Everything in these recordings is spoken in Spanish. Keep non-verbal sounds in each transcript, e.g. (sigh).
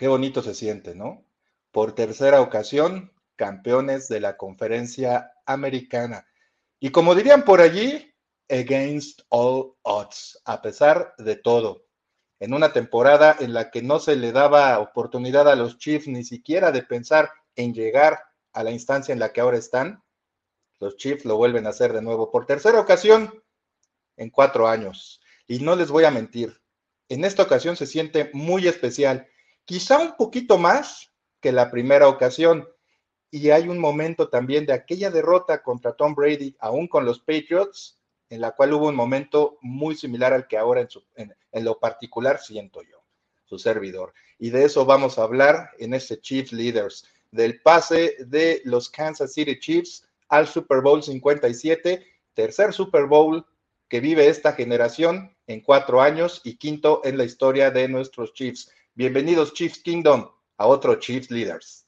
qué bonito se siente, ¿no? Por tercera ocasión, campeones de la conferencia americana. Y como dirían por allí, against all odds, a pesar de todo. En una temporada en la que no se le daba oportunidad a los Chiefs ni siquiera de pensar en llegar a la instancia en la que ahora están, los Chiefs lo vuelven a hacer de nuevo por tercera ocasión en cuatro años. Y no les voy a mentir, en esta ocasión se siente muy especial, quizá un poquito más que la primera ocasión. Y hay un momento también de aquella derrota contra Tom Brady, aún con los Patriots, en la cual hubo un momento muy similar al que ahora en, en, lo particular siento yo, su servidor. Y de eso vamos a hablar en este Chiefs Leaders, del pase de los Kansas City Chiefs al Super Bowl 57, tercer Super Bowl que vive esta generación en cuatro años y quinto en la historia de nuestros Chiefs. Bienvenidos Chiefs Kingdom a otro Chiefs Leaders.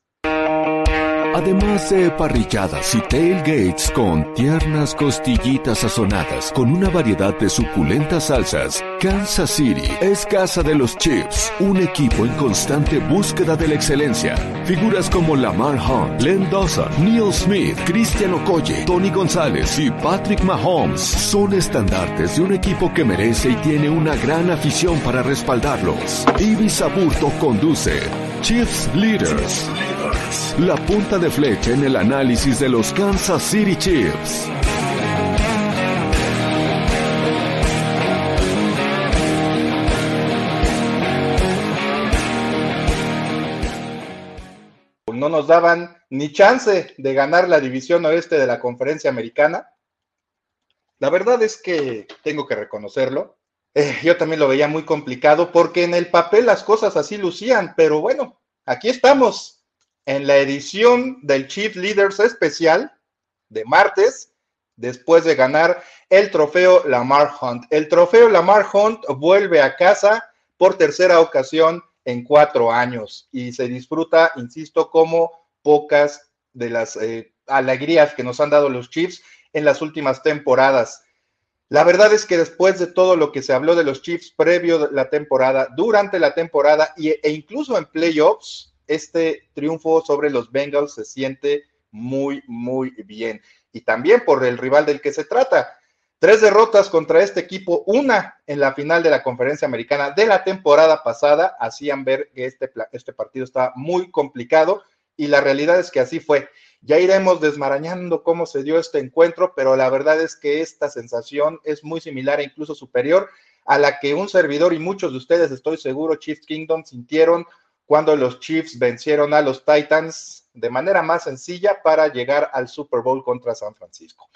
Además de parrilladas y tailgates con tiernas costillitas sazonadas con una variedad de suculentas salsas, Kansas City es casa de los Chiefs, un equipo en constante búsqueda de la excelencia. Figuras como Lamar Hunt, Len Dawson, Neil Smith, Cristian Okoye, Tony González y Patrick Mahomes son estandartes de un equipo que merece y tiene una gran afición para respaldarlos. Ibis Aburto conduce Chiefs Leaders. La punta de flecha en el análisis de los Kansas City Chiefs. No nos daban ni chance de ganar la división oeste de la conferencia americana. La verdad es que tengo que reconocerlo. Eh, yo también lo veía muy complicado porque en el papel las cosas así lucían, pero bueno, aquí estamos en la edición del Chief Leaders especial de martes, después de ganar el trofeo Lamar Hunt. El trofeo Lamar Hunt vuelve a casa por tercera ocasión en cuatro años y se disfruta, insisto, como pocas de las eh, alegrías que nos han dado los Chiefs en las últimas temporadas. La verdad es que después de todo lo que se habló de los Chiefs previo a la temporada, durante la temporada e incluso en playoffs, este triunfo sobre los Bengals se siente muy, muy bien. Y también por el rival del que se trata. Tres derrotas contra este equipo, una en la final de la conferencia americana de la temporada pasada, hacían ver que este, este partido estaba muy complicado y la realidad es que así fue. Ya iremos desmarañando cómo se dio este encuentro, pero la verdad es que esta sensación es muy similar e incluso superior a la que un servidor y muchos de ustedes, estoy seguro, Chiefs Kingdom, sintieron cuando los Chiefs vencieron a los Titans de manera más sencilla para llegar al Super Bowl contra San Francisco.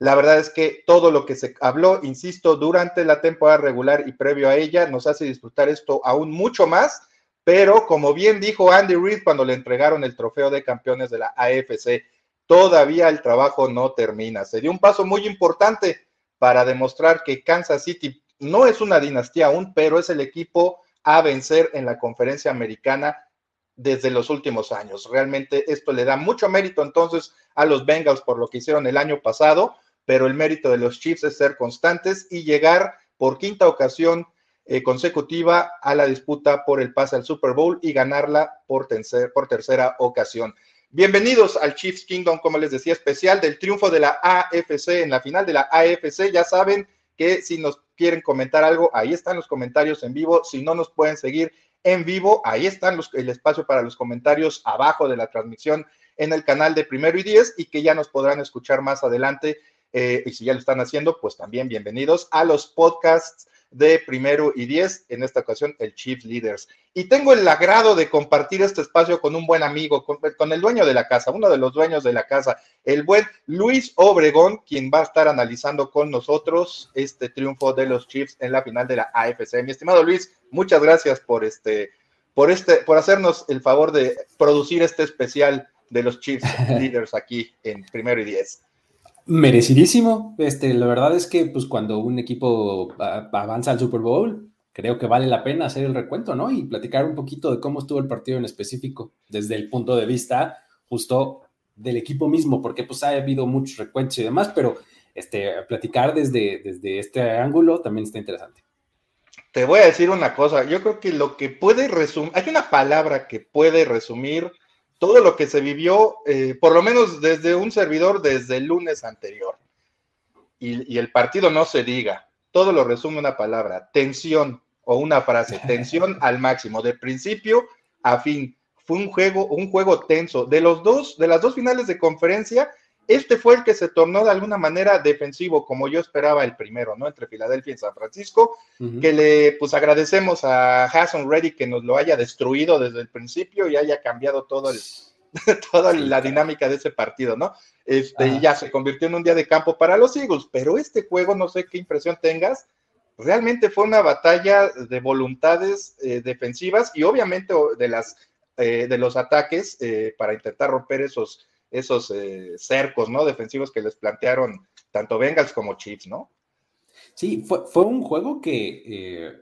La verdad es que todo lo que se habló, insisto, durante la temporada regular y previo a ella, nos hace disfrutar esto aún mucho más, pero como bien dijo Andy Reid cuando le entregaron el trofeo de campeones de la AFC, todavía el trabajo no termina. Se dio un paso muy importante para demostrar que Kansas City no es una dinastía aún, pero es el equipo a vencer en la conferencia americana desde los últimos años. Realmente esto le da mucho mérito entonces a los Bengals por lo que hicieron el año pasado, pero el mérito de los Chiefs es ser constantes y llegar por quinta ocasión eh, consecutiva a la disputa por el pase al Super Bowl y ganarla por, por tercera ocasión. Bienvenidos al Chiefs Kingdom, como les decía, especial del triunfo de la AFC en la final de la AFC. Ya saben que si nos quieren comentar algo, ahí están los comentarios en vivo. Si no nos pueden seguir en vivo, ahí están los, el espacio para los comentarios abajo de la transmisión en el canal de Primero y Diez y que ya nos podrán escuchar más adelante. Eh, y si ya lo están haciendo, pues también bienvenidos a los podcasts de primero y diez, en esta ocasión el Chief Leaders. Y tengo el agrado de compartir este espacio con un buen amigo, con, el dueño de la casa, uno de los dueños de la casa, el buen Luis Obregón, quien va a estar analizando con nosotros este triunfo de los Chiefs en la final de la AFC. Mi estimado Luis, muchas gracias por este, por este, por hacernos el favor de producir este especial de los Chiefs (laughs) Leaders aquí en primero y diez. Merecidísimo. Este, la verdad es que pues cuando un equipo avanza al Super Bowl, creo que vale la pena hacer el recuento, ¿no? Y platicar un poquito de cómo estuvo el partido en específico, desde el punto de vista justo del equipo mismo, porque pues ha habido muchos recuentos y demás, pero este, platicar desde, desde este ángulo también está interesante. te voy a decir una cosa, yo creo que lo que puede resumir, hay una palabra que puede resumir todo lo que se vivió, eh, por lo menos desde un servidor desde el lunes anterior. Y, el partido no se diga, todo lo resume una palabra, tensión o una frase, (laughs) tensión al máximo, de principio a fin. Fue un juego, un juego tenso. De los dos, de las dos finales de conferencia, este fue el que se tornó de alguna manera defensivo, como yo esperaba el primero, ¿no? Entre Filadelfia y San Francisco, que le pues agradecemos a Hassan Reddy que nos lo haya destruido desde el principio y haya cambiado todo el, (laughs) toda la dinámica de ese partido, ¿no? Este, y ya se convirtió en un día de campo para los Eagles, pero este juego, no sé qué impresión tengas, realmente fue una batalla de voluntades eh, defensivas y obviamente de las eh, de los ataques eh, para intentar romper esos esos eh, cercos, ¿no? Defensivos que les plantearon tanto Bengals como Chiefs, ¿no? Sí, fue, fue un juego que eh,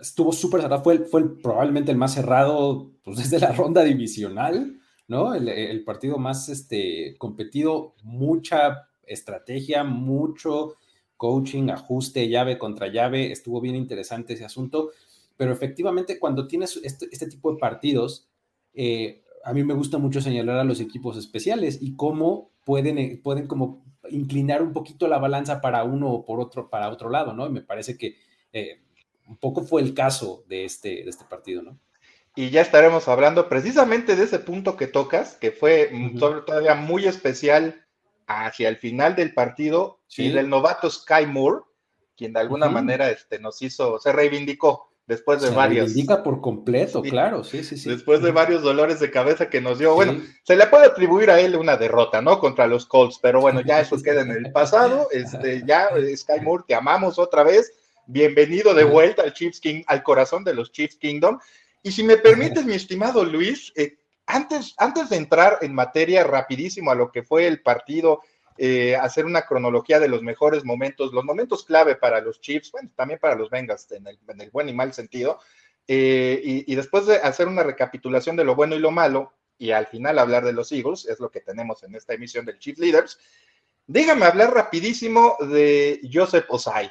estuvo súper cerrado, fue, fue probablemente el más cerrado pues, (laughs) desde la ronda divisional, ¿no? El, partido más este, competido, mucha estrategia, mucho coaching, ajuste, llave contra llave, estuvo bien interesante ese asunto, pero efectivamente cuando tienes este, este tipo de partidos, eh, a mí me gusta mucho señalar a los equipos especiales y cómo pueden, eh, pueden como inclinar un poquito la balanza para uno o por otro, para otro lado, ¿no? Y me parece que eh, un poco fue el caso de este, de este partido, ¿no? Y ya estaremos hablando precisamente de ese punto que tocas, que fue todavía muy especial hacia el final del partido y del novato Sky Moore, quien de alguna manera este, nos hizo, se reivindicó después de varios. Indica por completo, claro, sí, sí, sí. Después de varios dolores de cabeza que nos dio. Bueno, se le puede atribuir a él una derrota, ¿no? Contra los Colts, pero bueno, ya eso queda en el (laughs) pasado. Este, ya, eh, Sky Moore, te amamos otra vez. Bienvenido de vuelta al Chiefs King, al corazón de los Chiefs Kingdom. Y si me permites, mi estimado Luis, eh, antes, antes de entrar en materia rapidísimo a lo que fue el partido eh, hacer una cronología de los mejores momentos, los momentos clave para los Chiefs, bueno, también para los Bengals en el, buen y mal sentido, eh, y, después de hacer una recapitulación de lo bueno y lo malo, y al final hablar de los Eagles, es lo que tenemos en esta emisión del Chief Leaders, déjame hablar rapidísimo de Joseph Osai,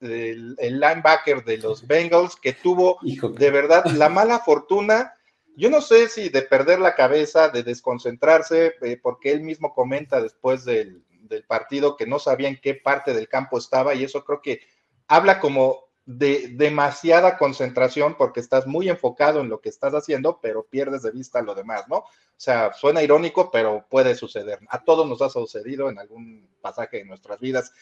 el, linebacker de los Bengals, que tuvo de verdad la mala fortuna yo no sé si de perder la cabeza, de desconcentrarse, eh, porque él mismo comenta después del, partido que no sabía en qué parte del campo estaba y eso creo que habla como de demasiada concentración porque estás muy enfocado en lo que estás haciendo, pero pierdes de vista lo demás, ¿no? O sea, suena irónico, pero puede suceder. A todos nos ha sucedido en algún pasaje de nuestras vidas.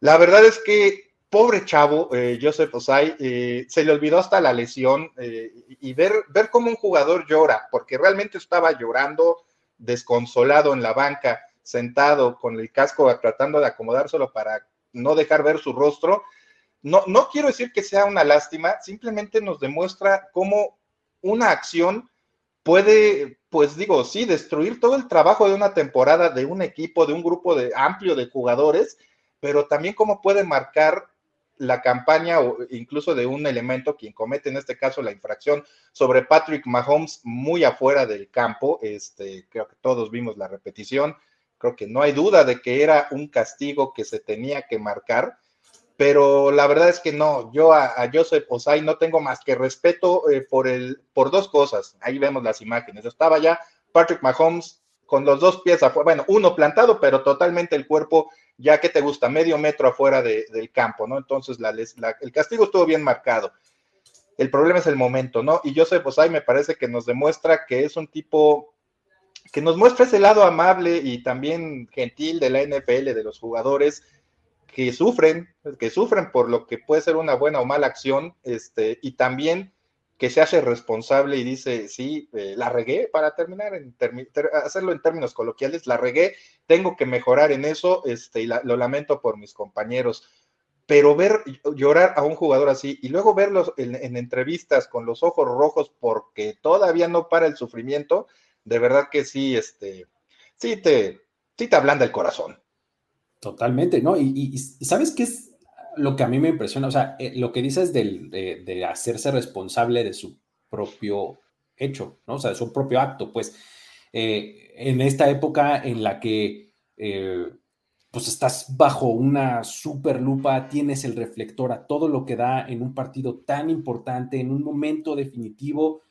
La verdad es que pobre chavo, eh, Joseph Osai, eh, se le olvidó hasta la lesión eh, y ver, ver cómo un jugador llora, porque realmente estaba llorando, desconsolado en la banca, sentado con el casco tratando de acomodárselo para no dejar ver su rostro. No, no quiero decir que sea una lástima, simplemente nos demuestra cómo una acción puede, pues digo, sí, destruir todo el trabajo de una temporada, de un equipo, de un grupo de, amplio de jugadores, pero también cómo puede marcar la campaña o incluso de un elemento quien comete en este caso la infracción sobre Patrick Mahomes muy afuera del campo. Este, creo que todos vimos la repetición. Creo que no hay duda de que era un castigo que se tenía que marcar, pero la verdad es que no. Yo a, Joseph Osai no tengo más que respeto eh, por el por dos cosas. Ahí vemos las imágenes. Estaba ya Patrick Mahomes con los dos pies afuera, bueno, uno plantado, pero totalmente el cuerpo ya que te gusta, medio metro afuera del campo, ¿no? Entonces el castigo estuvo bien marcado. El problema es el momento, ¿no? Y Joseph Osai me parece que nos demuestra que es un tipo que nos muestra ese lado amable y también gentil de la NFL, de los jugadores que sufren, que sufren por lo que puede ser una buena o mala acción, este, y también que se hace responsable y dice, sí, eh, la regué, para terminar, en hacerlo en términos coloquiales, la regué, tengo que mejorar en eso, este, y lo lamento por mis compañeros. Pero ver llorar a un jugador así y luego verlos en, entrevistas con los ojos rojos porque todavía no para el sufrimiento, de verdad que sí, este, sí te, sí te ablanda el corazón. Totalmente, ¿no? Y, y sabes qué es lo que a mí me impresiona, o sea, eh, lo que dices de, hacerse responsable de su propio hecho, ¿no? O sea, de su propio acto, pues, eh, en esta época en la que, eh, pues estás bajo una super lupa, tienes el reflector a todo lo que da en un partido tan importante, en un momento definitivo,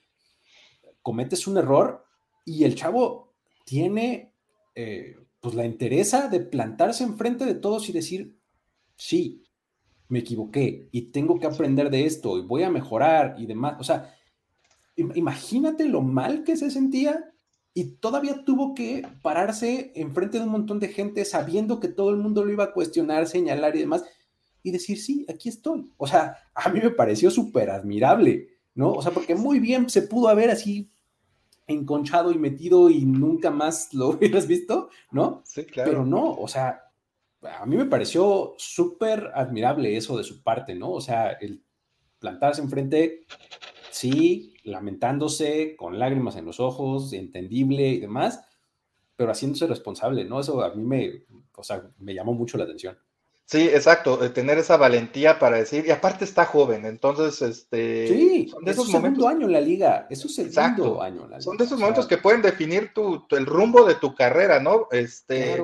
cometes un error y el chavo tiene pues la interesa de plantarse enfrente de todos y decir, sí, me equivoqué y tengo que aprender de esto y voy a mejorar y demás. O sea, imagínate lo mal que se sentía y todavía tuvo que pararse enfrente de un montón de gente sabiendo que todo el mundo lo iba a cuestionar, señalar y demás y decir, sí, aquí estoy. O sea, a mí me pareció súper admirable, ¿no? O sea, porque muy bien se pudo haber así enconchado y metido y nunca más lo (laughs) hubieras visto, ¿no? Sí, claro. Pero no, o sea, a mí me pareció súper admirable eso de su parte, ¿no? O sea, el plantarse enfrente, sí, lamentándose, con lágrimas en los ojos, entendible y demás, pero haciéndose responsable, ¿no? Eso a mí me, o sea, me llamó mucho la atención. Sí, exacto, tener esa valentía para decir, y aparte está joven, entonces, este... Sí, son de esos es segundo año en la liga, eso es el segundo año en la liga. Son de esos momentos que pueden definir tu, el rumbo de tu carrera, ¿no? Este,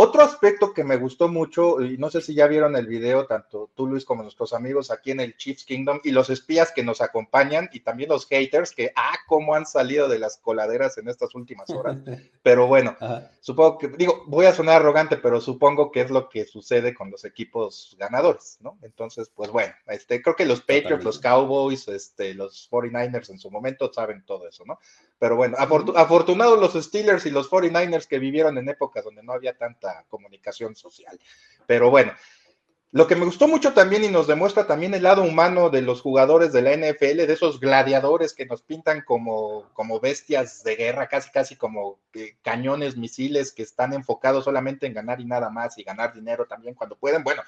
otro aspecto que me gustó mucho, y no sé si ya vieron el video, tanto tú Luis como nuestros amigos aquí en el Chiefs Kingdom y los espías que nos acompañan y también los haters que, ah, cómo han salido de las coladeras en estas últimas horas. (laughs) Pero bueno, supongo que, digo, voy a sonar arrogante, pero supongo que es lo que sucede con los equipos ganadores, ¿no? Entonces, pues bueno, este, creo que los Patriots, los Cowboys, este, los 49ers en su momento saben todo eso, ¿no? Pero bueno, afortunados los Steelers y los 49ers que vivieron en épocas donde no había tanta comunicación social. Pero bueno, lo que me gustó mucho también y nos demuestra también el lado humano de los jugadores de la NFL, de esos gladiadores que nos pintan como, como bestias de guerra, casi casi como eh, cañones, misiles que están enfocados solamente en ganar y nada más y ganar dinero también cuando pueden. Bueno,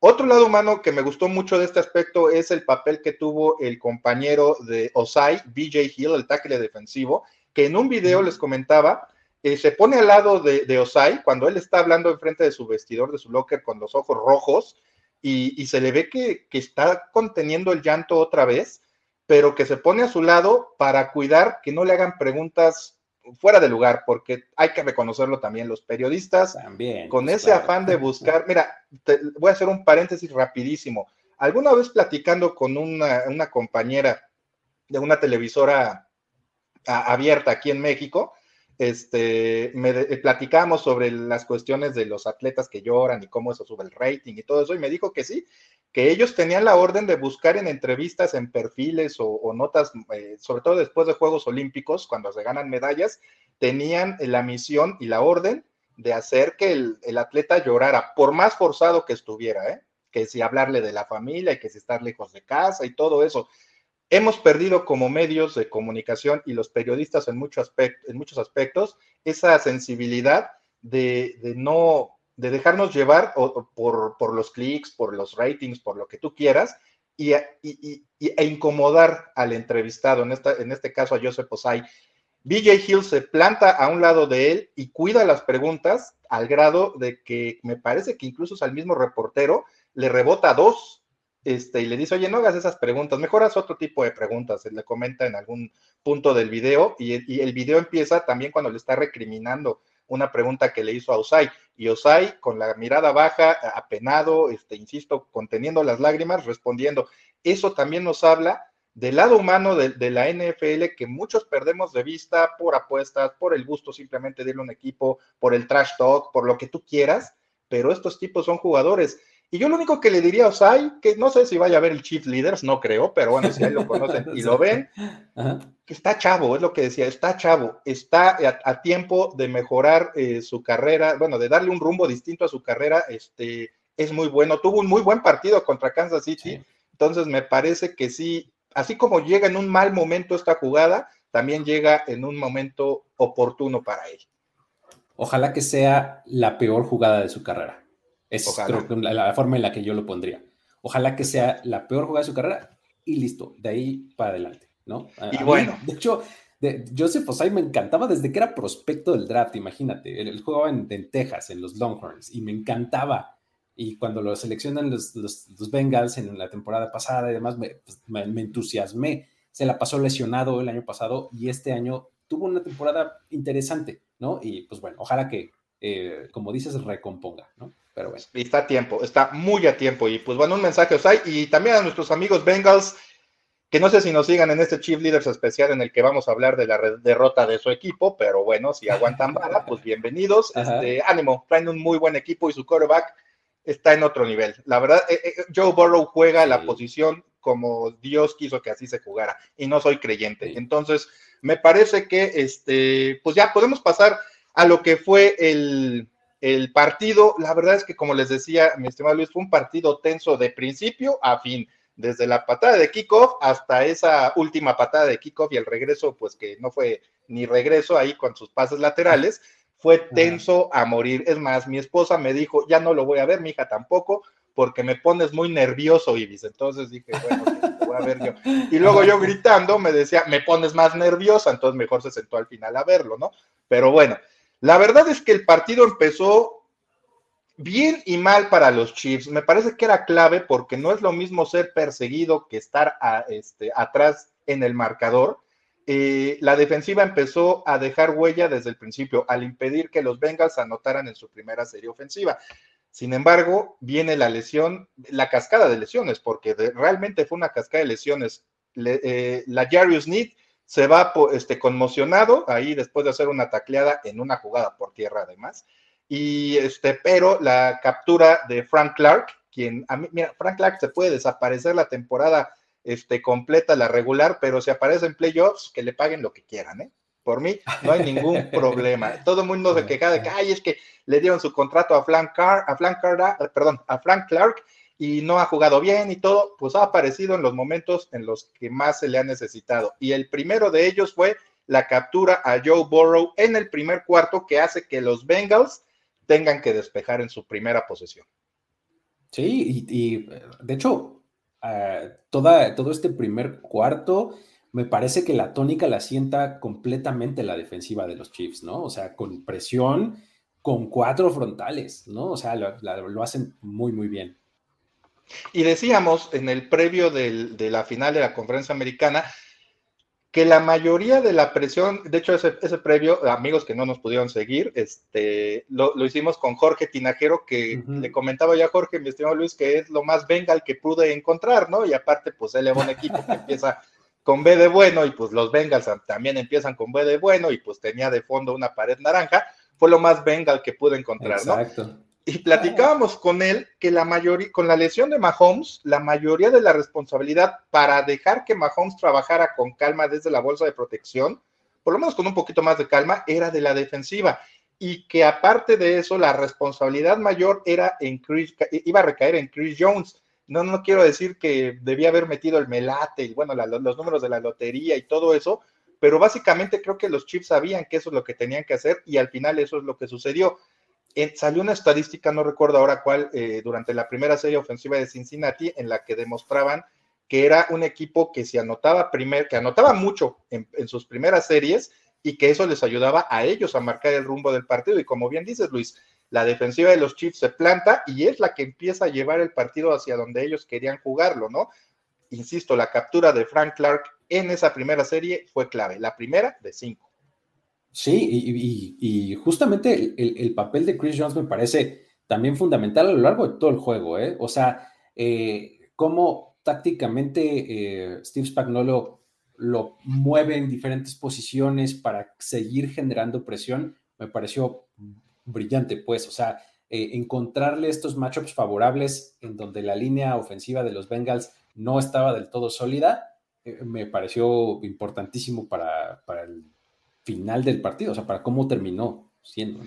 otro lado humano que me gustó mucho de este aspecto es el papel que tuvo el compañero de Osai, BJ Hill, el tackle defensivo, que en un video les comentaba, eh, se pone al lado de, Osai cuando él está hablando enfrente de su vestidor, de su locker, con los ojos rojos, y, se le ve que, que, está conteniendo el llanto otra vez, pero que se pone a su lado para cuidar que no le hagan preguntas fuera de lugar, porque hay que reconocerlo también, los periodistas, también, con ese afán de (laughs) buscar, mira, voy a hacer un paréntesis rapidísimo. Alguna vez platicando con una, una compañera de una televisora abierta aquí en México, este, me platicamos sobre las cuestiones de los atletas que lloran y cómo eso sube el rating y todo eso, y me dijo que sí, que ellos tenían la orden de buscar en entrevistas, en perfiles o, notas, eh, sobre todo después de Juegos Olímpicos, cuando se ganan medallas, tenían la misión y la orden de hacer que el, atleta llorara, por más forzado que estuviera, ¿eh? que si hablarle de la familia y que si estar lejos de casa y todo eso. Hemos perdido como medios de comunicación y los periodistas en, mucho aspecto, en muchos aspectos esa sensibilidad de, de no de dejarnos llevar por, los clics, por los ratings, por lo que tú quieras, y, e incomodar al entrevistado, en, esta, en este caso a Joseph Osai. BJ Hill se planta a un lado de él y cuida las preguntas al grado de que me parece que incluso al mismo reportero le rebota dos este, y le dice, oye, no hagas esas preguntas, mejor haz otro tipo de preguntas, le comenta en algún punto del video y el video empieza también cuando le está recriminando una pregunta que le hizo a Osai. Y Osai, con la mirada baja, apenado, este, insisto, conteniendo las lágrimas, respondiendo. Eso también nos habla del lado humano de, la NFL que muchos perdemos de vista por apuestas, por el gusto simplemente de ir a un equipo, por el trash talk, por lo que tú quieras, pero estos tipos son jugadores y yo lo único que le diría a Osai, que no sé si vaya a ver el Chief Leaders, no creo, pero bueno, si ahí lo conocen y lo ven, que está chavo, es lo que decía, está chavo, está a, tiempo de mejorar eh, su carrera, bueno, de darle un rumbo distinto a su carrera, este, es muy bueno, tuvo un muy buen partido contra Kansas City, entonces me parece que sí, así como llega en un mal momento esta jugada, también llega en un momento oportuno para él. Ojalá que sea la peor jugada de su carrera. Es la, forma en la que yo lo pondría. Ojalá que sea la peor jugada de su carrera y listo, de ahí para adelante, ¿no? y bueno. de hecho, de, Joseph Osai me encantaba desde que era prospecto del draft, imagínate. Él, jugaba en, Texas, en los Longhorns, y me encantaba. Y cuando lo seleccionan los, los, Bengals en la temporada pasada y demás, pues, me, me, entusiasmé. Se la pasó lesionado el año pasado y este año tuvo una temporada interesante, ¿no? Y pues bueno, ojalá que, eh, como dices, recomponga, ¿no? Pero bueno. Y está a tiempo, está muy a tiempo. Y pues bueno, un mensaje os hay. Y también a nuestros amigos Bengals, que no sé si nos sigan en este Chief Leaders especial en el que vamos a hablar de la derrota de su equipo, pero bueno, si aguantan (laughs) bala, pues bienvenidos. Este, ánimo, traen un muy buen equipo y su quarterback está en otro nivel. La verdad, eh, eh, Joe Burrow juega la posición como Dios quiso que así se jugara y no soy creyente. Entonces, me parece que este, pues ya podemos pasar a lo que fue el, el partido. La verdad es que, como les decía, mi estimado Luis, fue un partido tenso de principio a fin desde la patada de kickoff hasta esa última patada de kickoff y el regreso, pues que no fue ni regreso ahí con sus pases laterales, fue tenso a morir. Es más, mi esposa me dijo, ya no lo voy a ver, mi hija tampoco, porque me pones muy nervioso, Ibis. Entonces dije, bueno, lo voy a ver yo. Y luego yo gritando me decía, me pones más nerviosa, entonces mejor se sentó al final a verlo, ¿no? Pero bueno, la verdad es que el partido empezó bien y mal para los Chiefs. Me parece que era clave porque no es lo mismo ser perseguido que estar este, atrás en el marcador. Eh, la defensiva empezó a dejar huella desde el principio al impedir que los Bengals anotaran en su primera serie ofensiva. Sin embargo, viene la lesión, la cascada de lesiones, porque realmente fue una cascada de lesiones. Eh, la Jarius Need se va este, conmocionado ahí después de hacer una tacleada en una jugada por tierra además. Y este, pero la captura de Frank Clark, quien, a mí, mira, Frank Clark se puede desaparecer la temporada este, completa, la regular, pero si aparece en playoffs, que le paguen lo que quieran, ¿eh? Por mí no hay ningún (laughs) problema. Todo el mundo se queja de que, ay, es que le dieron su contrato a Frank, Clark, a Frank Clark, perdón, a Frank Clark y no ha jugado bien y todo, pues ha aparecido en los momentos en los que más se le ha necesitado. Y el primero de ellos fue la captura a Joe Burrow en el primer cuarto que hace que los Bengals tengan que despejar en su primera posesión. Sí, y, de hecho, eh, toda, todo este primer cuarto, me parece que la tónica la sienta completamente la defensiva de los Chiefs, ¿no? O sea, con presión, con cuatro frontales, ¿no? O sea, lo, hacen muy, muy bien. Y decíamos en el previo de la final de la conferencia americana que la mayoría de la presión, de hecho ese, previo, amigos que no nos pudieron seguir, este, lo, hicimos con Jorge Tinajero, que le comentaba ya Jorge, mi estimado Luis, que es lo más Bengal que pude encontrar, ¿no? Y aparte, pues él es un equipo que empieza con B de bueno y pues los Bengals también empiezan con B de bueno y pues tenía de fondo una pared naranja, fue lo más Bengal que pude encontrar, Exacto. Y platicábamos con él que la mayoría, con la lesión de Mahomes, la mayoría de la responsabilidad para dejar que Mahomes trabajara con calma desde la bolsa de protección, por lo menos con un poquito más de calma, era de la defensiva. Y que aparte de eso, la responsabilidad mayor era en Chris, iba a recaer en Chris Jones. No, no quiero decir que debía haber metido el melate y bueno, los números de la lotería y todo eso, pero básicamente creo que los Chiefs sabían que eso es lo que tenían que hacer y al final eso es lo que sucedió salió una estadística, no recuerdo ahora cuál, eh, durante la primera serie ofensiva de Cincinnati, en la que demostraban que era un equipo que se anotaba primer, que anotaba mucho en, sus primeras series y que eso les ayudaba a ellos a marcar el rumbo del partido. Y como bien dices, Luis, la defensiva de los Chiefs se planta y es la que empieza a llevar el partido hacia donde ellos querían jugarlo, ¿no? Insisto, la captura de Frank Clark en esa primera serie fue clave, la primera de cinco. Sí, y, justamente el, papel de Chris Jones me parece también fundamental a lo largo de todo el juego, ¿eh? O sea, eh, cómo tácticamente eh, Steve Spagnolo lo mueve en diferentes posiciones para seguir generando presión, me pareció brillante, pues, o sea, eh, encontrarle estos matchups favorables en donde la línea ofensiva de los Bengals no estaba del todo sólida, me pareció importantísimo para, para el final del partido, o sea, para cómo terminó siendo.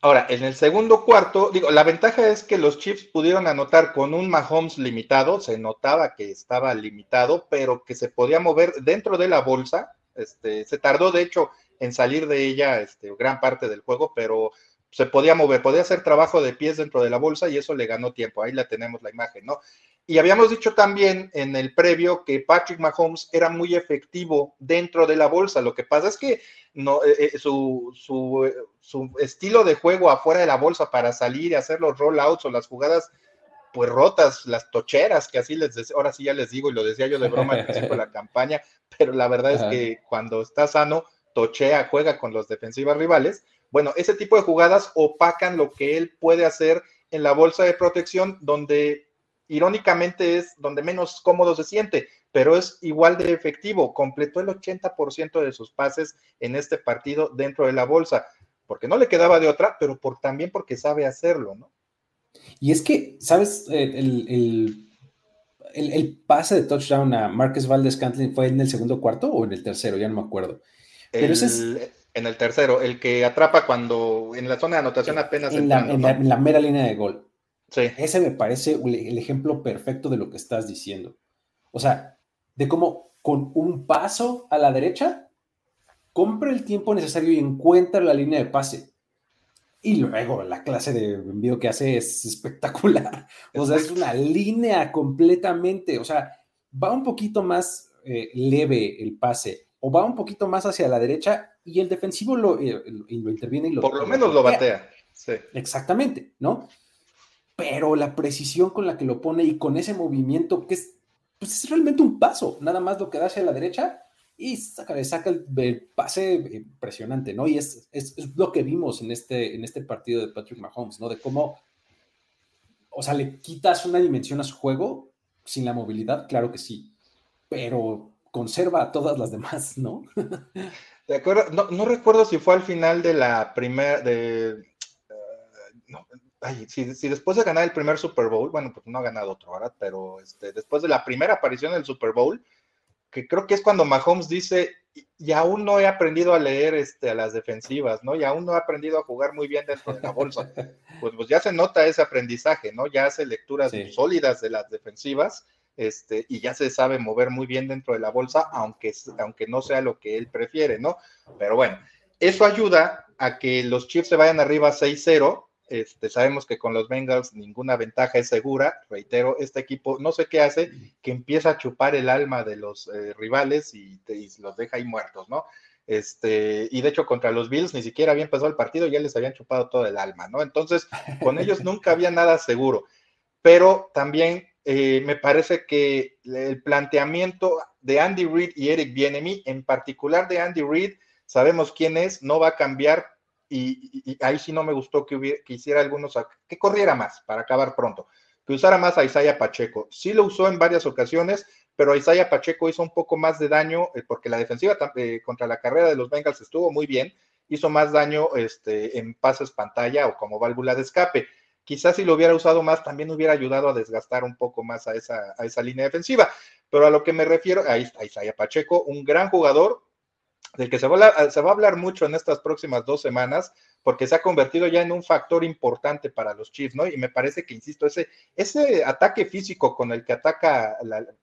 Ahora, en el segundo cuarto, digo, la ventaja es que los Chiefs pudieron anotar con un Mahomes limitado, se notaba que estaba limitado, pero que se podía mover dentro de la bolsa. Este, se tardó, de hecho, en salir de ella este, gran parte del juego, pero se podía mover, podía hacer trabajo de pies dentro de la bolsa y eso le ganó tiempo. Ahí la tenemos la imagen, ¿no? Y habíamos dicho también en el previo que Patrick Mahomes era muy efectivo dentro de la bolsa. Lo que pasa es que no, eh, eh, su, su, estilo de juego afuera de la bolsa para salir y hacer los rollouts o las jugadas pues rotas, las tocheras, que así les decía, ahora sí ya les digo y lo decía yo de broma al principio de la (laughs) campaña, pero la verdad es que cuando está sano, tochea, juega con los defensivas rivales Bueno, ese tipo de jugadas opacan lo que él puede hacer en la bolsa de protección, donde irónicamente es donde menos cómodo se siente, pero es igual de efectivo. Completó el 80% de sus pases en este partido dentro de la bolsa, porque no le quedaba de otra, pero por, también porque sabe hacerlo, ¿no? Y es que, ¿sabes? El, el, pase de touchdown a Marcus Valdez Cantlin fue en el segundo cuarto o en el tercero, ya no me acuerdo. Pero ese es en el tercero, el que atrapa cuando en la zona de anotación apenas en, la, en, la, mera línea de gol. Sí. Ese me parece el ejemplo perfecto de lo que estás diciendo. O sea, de cómo con un paso a la derecha, compra el tiempo necesario y encuentra la línea de pase. Y luego la clase de envío que hace es espectacular. O sea, es una línea completamente. O sea, va un poquito más eh, leve el pase o va un poquito más hacia la derecha y el defensivo lo, eh, lo interviene y lo... Por lo menos lo batea. Sí. Exactamente, ¿no? Pero la precisión con la que lo pone y con ese movimiento que es, pues es realmente un paso, nada más lo que da hacia la derecha y saca, saca el, pase impresionante, ¿no? Y es, es, lo que vimos en este, en este partido de Patrick Mahomes, ¿no? De cómo, o sea, le quitas una dimensión a su juego sin la movilidad, claro que sí, pero conserva a todas las demás, ¿no? De acuerdo, no, recuerdo si fue al final de la primera, de, eh, si, después de ganar el primer Super Bowl, bueno, pues no ha ganado otro, ¿verdad? Pero este, después de la primera aparición del Super Bowl, que creo que es cuando Mahomes dice, y, aún no he aprendido a leer este, a las defensivas, ¿no? Y aún no he aprendido a jugar muy bien dentro de la bolsa. (laughs) Pues, pues ya se nota ese aprendizaje, ¿no? Ya hace lecturas sólidas de las defensivas este, y ya se sabe mover muy bien dentro de la bolsa, aunque, aunque no sea lo que él prefiere, ¿no? Pero bueno, eso ayuda a que los Chiefs se vayan arriba 6-0. Este, sabemos que con los Bengals ninguna ventaja es segura. Reitero, este equipo no sé qué hace, que empieza a chupar el alma de los eh, rivales y, los deja ahí muertos, ¿no? Este, y de hecho contra los Bills ni siquiera había empezado el partido, ya les habían chupado todo el alma, ¿no? Entonces, con ellos (laughs) nunca había nada seguro. Pero también eh, me parece que el planteamiento de Andy Reid y Eric Bienemy, en particular de Andy Reid, sabemos quién es, no va a cambiar y, ahí sí no me gustó que, hiciera algunos, que corriera más para acabar pronto, que usara más a Isaiah Pacheco. Sí lo usó en varias ocasiones, pero Isaiah Pacheco hizo un poco más de daño eh, porque la defensiva eh, contra la carrera de los Bengals estuvo muy bien, hizo más daño este, en pases pantalla o como válvula de escape quizás si lo hubiera usado más también hubiera ayudado a desgastar un poco más a esa, a esa línea defensiva. Pero a lo que me refiero, ahí está Isaiah Pacheco, un gran jugador del que se va, a, hablar mucho en estas próximas dos semanas, porque se ha convertido ya en un factor importante para los Chiefs, ¿no? Y me parece que, insisto, ese, ese ataque físico con el que ataca,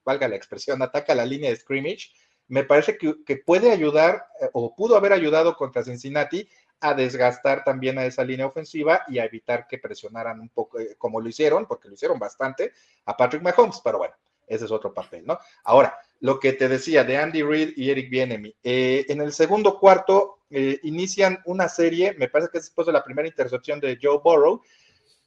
valga la expresión, ataca la línea de scrimmage, me parece que, que puede ayudar eh, o pudo haber ayudado contra Cincinnati a desgastar también a esa línea ofensiva y a evitar que presionaran un poco, eh, como lo hicieron, porque lo hicieron bastante, a Patrick Mahomes, pero bueno, ese es otro papel, ¿no? Ahora, lo que te decía de Andy Reid y Eric Bienemy, eh, en el segundo cuarto eh, inician una serie, me parece que es después de la primera intercepción de Joe Burrow,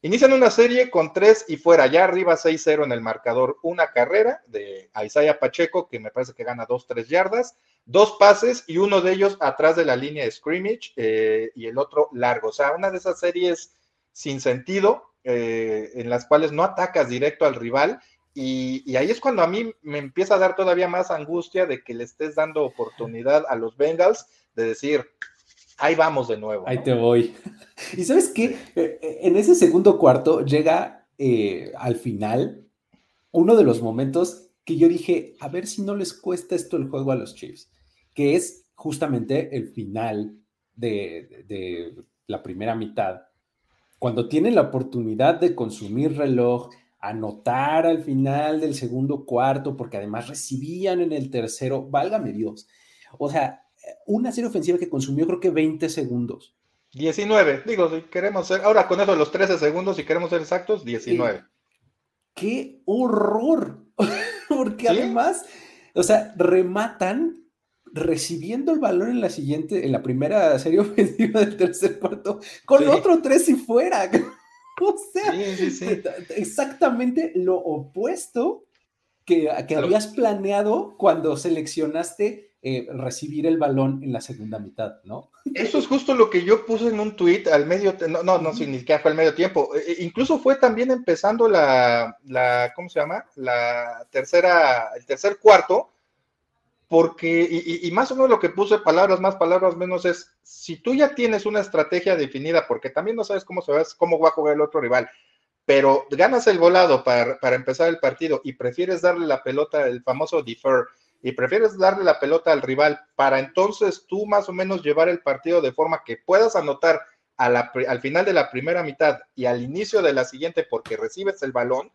inician una serie con tres y fuera, ya arriba 6-0 en el marcador, una carrera de Isaiah Pacheco, que me parece que gana 2-3 yardas, dos pases y uno de ellos atrás de la línea de scrimmage eh, y el otro largo. O sea, una de esas series sin sentido en las cuales no atacas directo al rival y, ahí es cuando a mí me empieza a dar todavía más angustia de que le estés dando oportunidad a los Bengals de decir, ahí vamos de nuevo. Ahí te voy. (laughs) Y sabes qué, eh, en ese segundo cuarto llega al final uno de los momentos que yo dije, a ver si no les cuesta esto el juego a los Chiefs que es justamente el final de, la primera mitad, cuando tienen la oportunidad de consumir reloj, anotar al final del segundo cuarto, porque además recibían en el tercero, válgame Dios. O sea, una serie ofensiva que consumió creo que 20 segundos. 19, digo, si queremos ser, ahora con eso de los 13 segundos, si queremos ser exactos, 19. ¡Qué horror! (laughs) porque además, o sea, rematan recibiendo el balón en la siguiente, en la primera serie (laughs) ofensiva del tercer cuarto, con otro tres y fuera. O sea, exactamente lo opuesto que, que habías planeado cuando seleccionaste eh, recibir el balón en la segunda mitad, ¿no? Eso es justo lo que yo puse en un tweet al medio, no, no, no, ni siquiera fue al medio tiempo. E, e, incluso fue también empezando la, la, ¿cómo se llama? La tercera, el tercer cuarto, porque, y, y, más o menos lo que puse, palabras más, palabras menos, es si tú ya tienes una estrategia definida, porque también no sabes cómo se va, cómo va a jugar el otro rival, pero ganas el volado para, para empezar el partido y prefieres darle la pelota, el famoso defer, y prefieres darle la pelota al rival para entonces tú más o menos llevar el partido de forma que puedas anotar al final de la primera mitad y al inicio de la siguiente porque recibes el balón,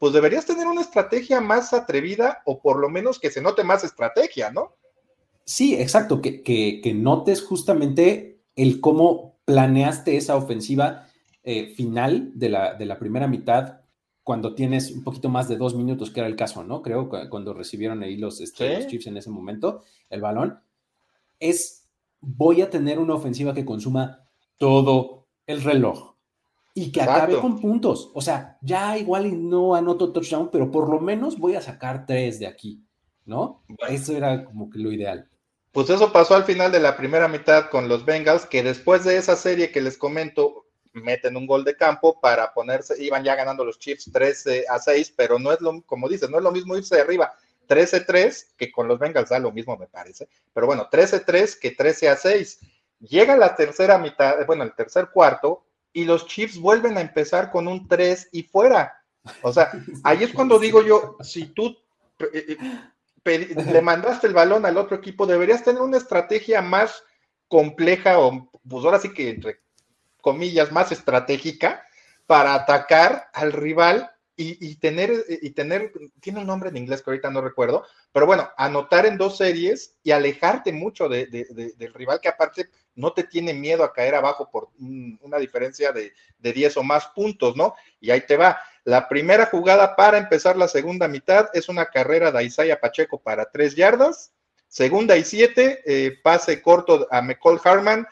pues deberías tener una estrategia más atrevida o por lo menos que se note más estrategia, ¿no? Sí, exacto, que, que, notes justamente el cómo planeaste esa ofensiva eh, final de la, de la primera mitad cuando tienes un poquito más de dos minutos, que era el caso, ¿no? Creo, cuando recibieron ahí los, este, Chiefs en ese momento, el balón, es voy a tener una ofensiva que consuma todo el reloj y que acabe con puntos. O sea, ya igual y no anoto touchdown, pero por lo menos voy a sacar tres de aquí, ¿no? Eso era como que lo ideal. Pues eso pasó al final de la primera mitad con los Bengals, que después de esa serie que les comento, meten un gol de campo para ponerse, iban ya ganando los Chiefs 13 a 6, pero no es lo, como dices, no es lo mismo irse de arriba 13-3, que con los Bengals da lo mismo, me parece, pero bueno, 13-3 que 13 a 6. Llega la tercera mitad, bueno, el tercer cuarto, y los Chiefs vuelven a empezar con un 3 y fuera. O sea, ahí es cuando digo yo, si tú eh, eh, le mandaste el balón al otro equipo, deberías tener una estrategia más compleja o pues ahora sí que entre comillas, más estratégica para atacar al rival y, tener, y tener, tiene un nombre en inglés que ahorita no recuerdo, pero bueno, anotar en dos series y alejarte mucho de, del rival que aparte no te tiene miedo a caer abajo por una diferencia de, de 10 o más puntos, ¿no? Y ahí te va. La primera jugada para empezar la segunda mitad es una carrera de Isaiah Pacheco para tres yardas. Segunda y siete, eh, pase corto a McCall Harman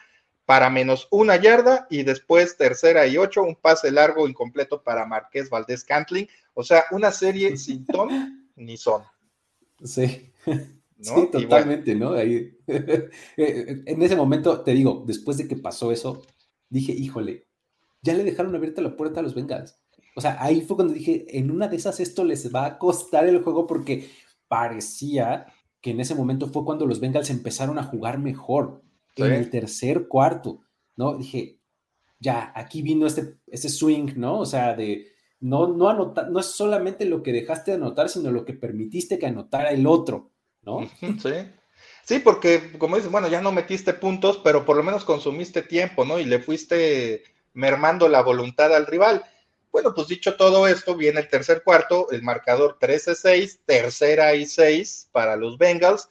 para menos una yarda y después tercera y ocho, un pase largo incompleto para Marqués Valdés Cantling. O sea, una serie (laughs) sin ton ni son. Sí. Sí, totalmente, ¿no? Ahí, (laughs) en ese momento, te digo, después de que pasó eso, dije, híjole, ya le dejaron abierta la puerta a los Bengals. O sea, ahí fue cuando dije, en una de esas esto les va a costar el juego porque parecía que en ese momento fue cuando los Bengals empezaron a jugar mejor en el tercer cuarto, ¿no? Dije, ya, aquí vino este, este swing, ¿no? O sea, de no, no anotar, no es solamente lo que dejaste de anotar, sino lo que permitiste que anotara el otro, ¿no? Sí. Sí, porque como dices, bueno, ya no metiste puntos, pero por lo menos consumiste tiempo, ¿no? Y le fuiste mermando la voluntad al rival. Bueno, pues dicho todo esto, viene el tercer cuarto, el marcador 13-6, tercera y 6 para los Bengals,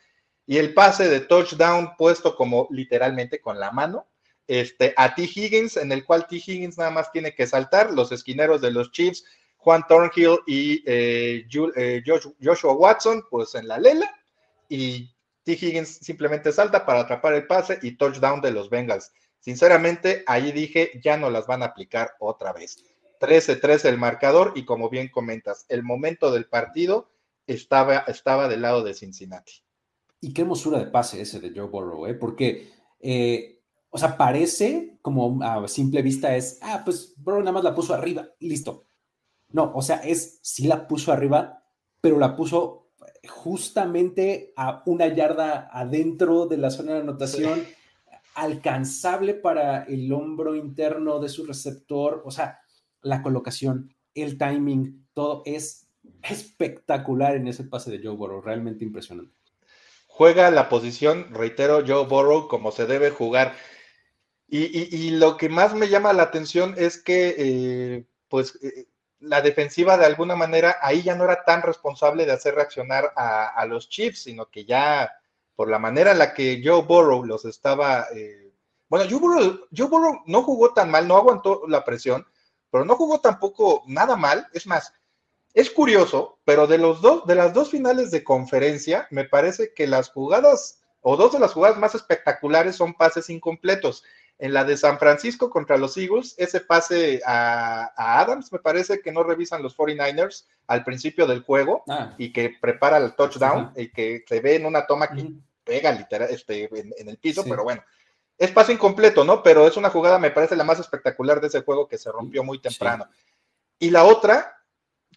y el pase de touchdown puesto como literalmente con la mano este, a T. Higgins, en el cual T. Higgins nada más tiene que saltar, los esquineros de los Chiefs, Juan Thornhill y eh, eh, Joshua Watson, pues en la lela, y T. Higgins simplemente salta para atrapar el pase y touchdown de los Bengals. Sinceramente, ahí dije, ya no las van a aplicar otra vez. 13-13 el marcador y como bien comentas, el momento del partido estaba, estaba del lado de Cincinnati. Y qué hermosura de pase ese de Joe Burrow, ¿eh? Porque, eh, o sea, parece como a simple vista es, ah, pues Burrow nada más la puso arriba y listo. No, o sea, es, sí la puso arriba, pero la puso justamente a una yarda adentro de la zona de anotación, alcanzable para el hombro interno de su receptor, o sea, la colocación, el timing, todo es espectacular en ese pase de Joe Burrow, realmente impresionante juega la posición, reitero, Joe Burrow como se debe jugar. Y, lo que más me llama la atención es que, eh, pues, eh, la defensiva de alguna manera ahí ya no era tan responsable de hacer reaccionar a, los Chiefs, sino que ya por la manera en la que Joe Burrow los estaba... Eh, bueno, Joe Burrow, Joe Burrow no jugó tan mal, no aguantó la presión, pero no jugó tampoco nada mal. Es más, es curioso, pero de los dos, de las dos finales de conferencia, me parece que las jugadas, o dos de las jugadas más espectaculares son pases incompletos. En la de San Francisco contra los Eagles, ese pase a, Adams, me parece que no revisan los 49ers al principio del juego ah. y que prepara el touchdown y que se ve en una toma que, pega literal este, en, el piso, pero bueno, es paso incompleto, ¿no? Pero es una jugada, me parece la más espectacular de ese juego que se rompió muy temprano. Y la otra,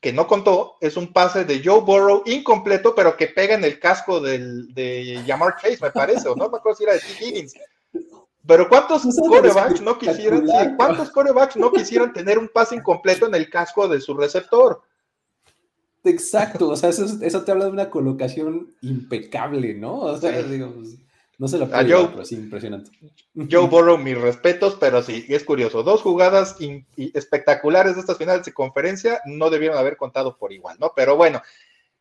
que no contó, es un pase de Joe Burrow incompleto, pero que pega en el casco del, de Jamar Chase, me parece, o no me acuerdo si era de T. Higgins. Pero ¿cuántos corebacks no quisieran, cuántos corebacks no quisieran tener un pase incompleto en el casco de su receptor? Exacto, o sea, eso, te habla de una colocación impecable, ¿no? O sea, digo, pues, no se lo puedo, pero sí, impresionante. Joe Burrow, mis respetos, pero sí, es curioso. Dos jugadas espectaculares de estas finales de conferencia no debieron haber contado por igual, ¿no? Pero bueno,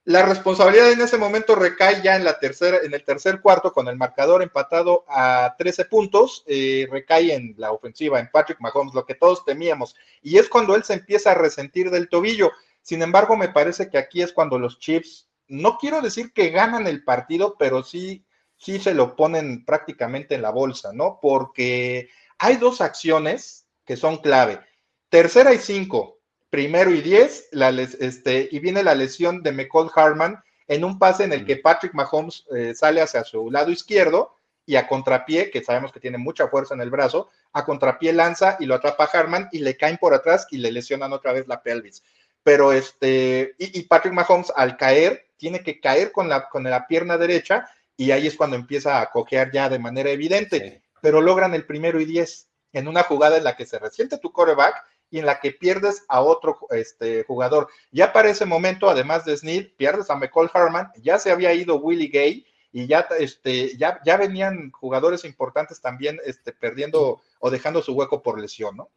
la responsabilidad en ese momento recae ya en la tercera, en el tercer cuarto, con el marcador empatado a 13 puntos, eh, recae en la ofensiva, en Patrick Mahomes, lo que todos temíamos. Y es cuando él se empieza a resentir del tobillo. Sin embargo, me parece que aquí es cuando los Chiefs, no quiero decir que ganan el partido, pero sí, sí se lo ponen prácticamente en la bolsa, ¿no? Porque hay dos acciones que son clave. Tercera y cinco, primero y diez, la, este, y viene la lesión de McCall Harman en un pase en el que Patrick Mahomes eh, sale hacia su lado izquierdo y a contrapié, que sabemos que tiene mucha fuerza en el brazo, a contrapié lanza y lo atrapa Harman y le caen por atrás y le lesionan otra vez la pelvis pero este, y, Patrick Mahomes al caer, tiene que caer con la, con la pierna derecha y ahí es cuando empieza a cojear ya de manera evidente, pero logran el primero y diez en una jugada en la que se resiente tu coreback y en la que pierdes a otro este, jugador. Ya para ese momento, además de Snead, pierdes a McCall Harman, ya se había ido Willie Gay y ya, este, ya, ya venían jugadores importantes también este, perdiendo o dejando su hueco por lesión, ¿no?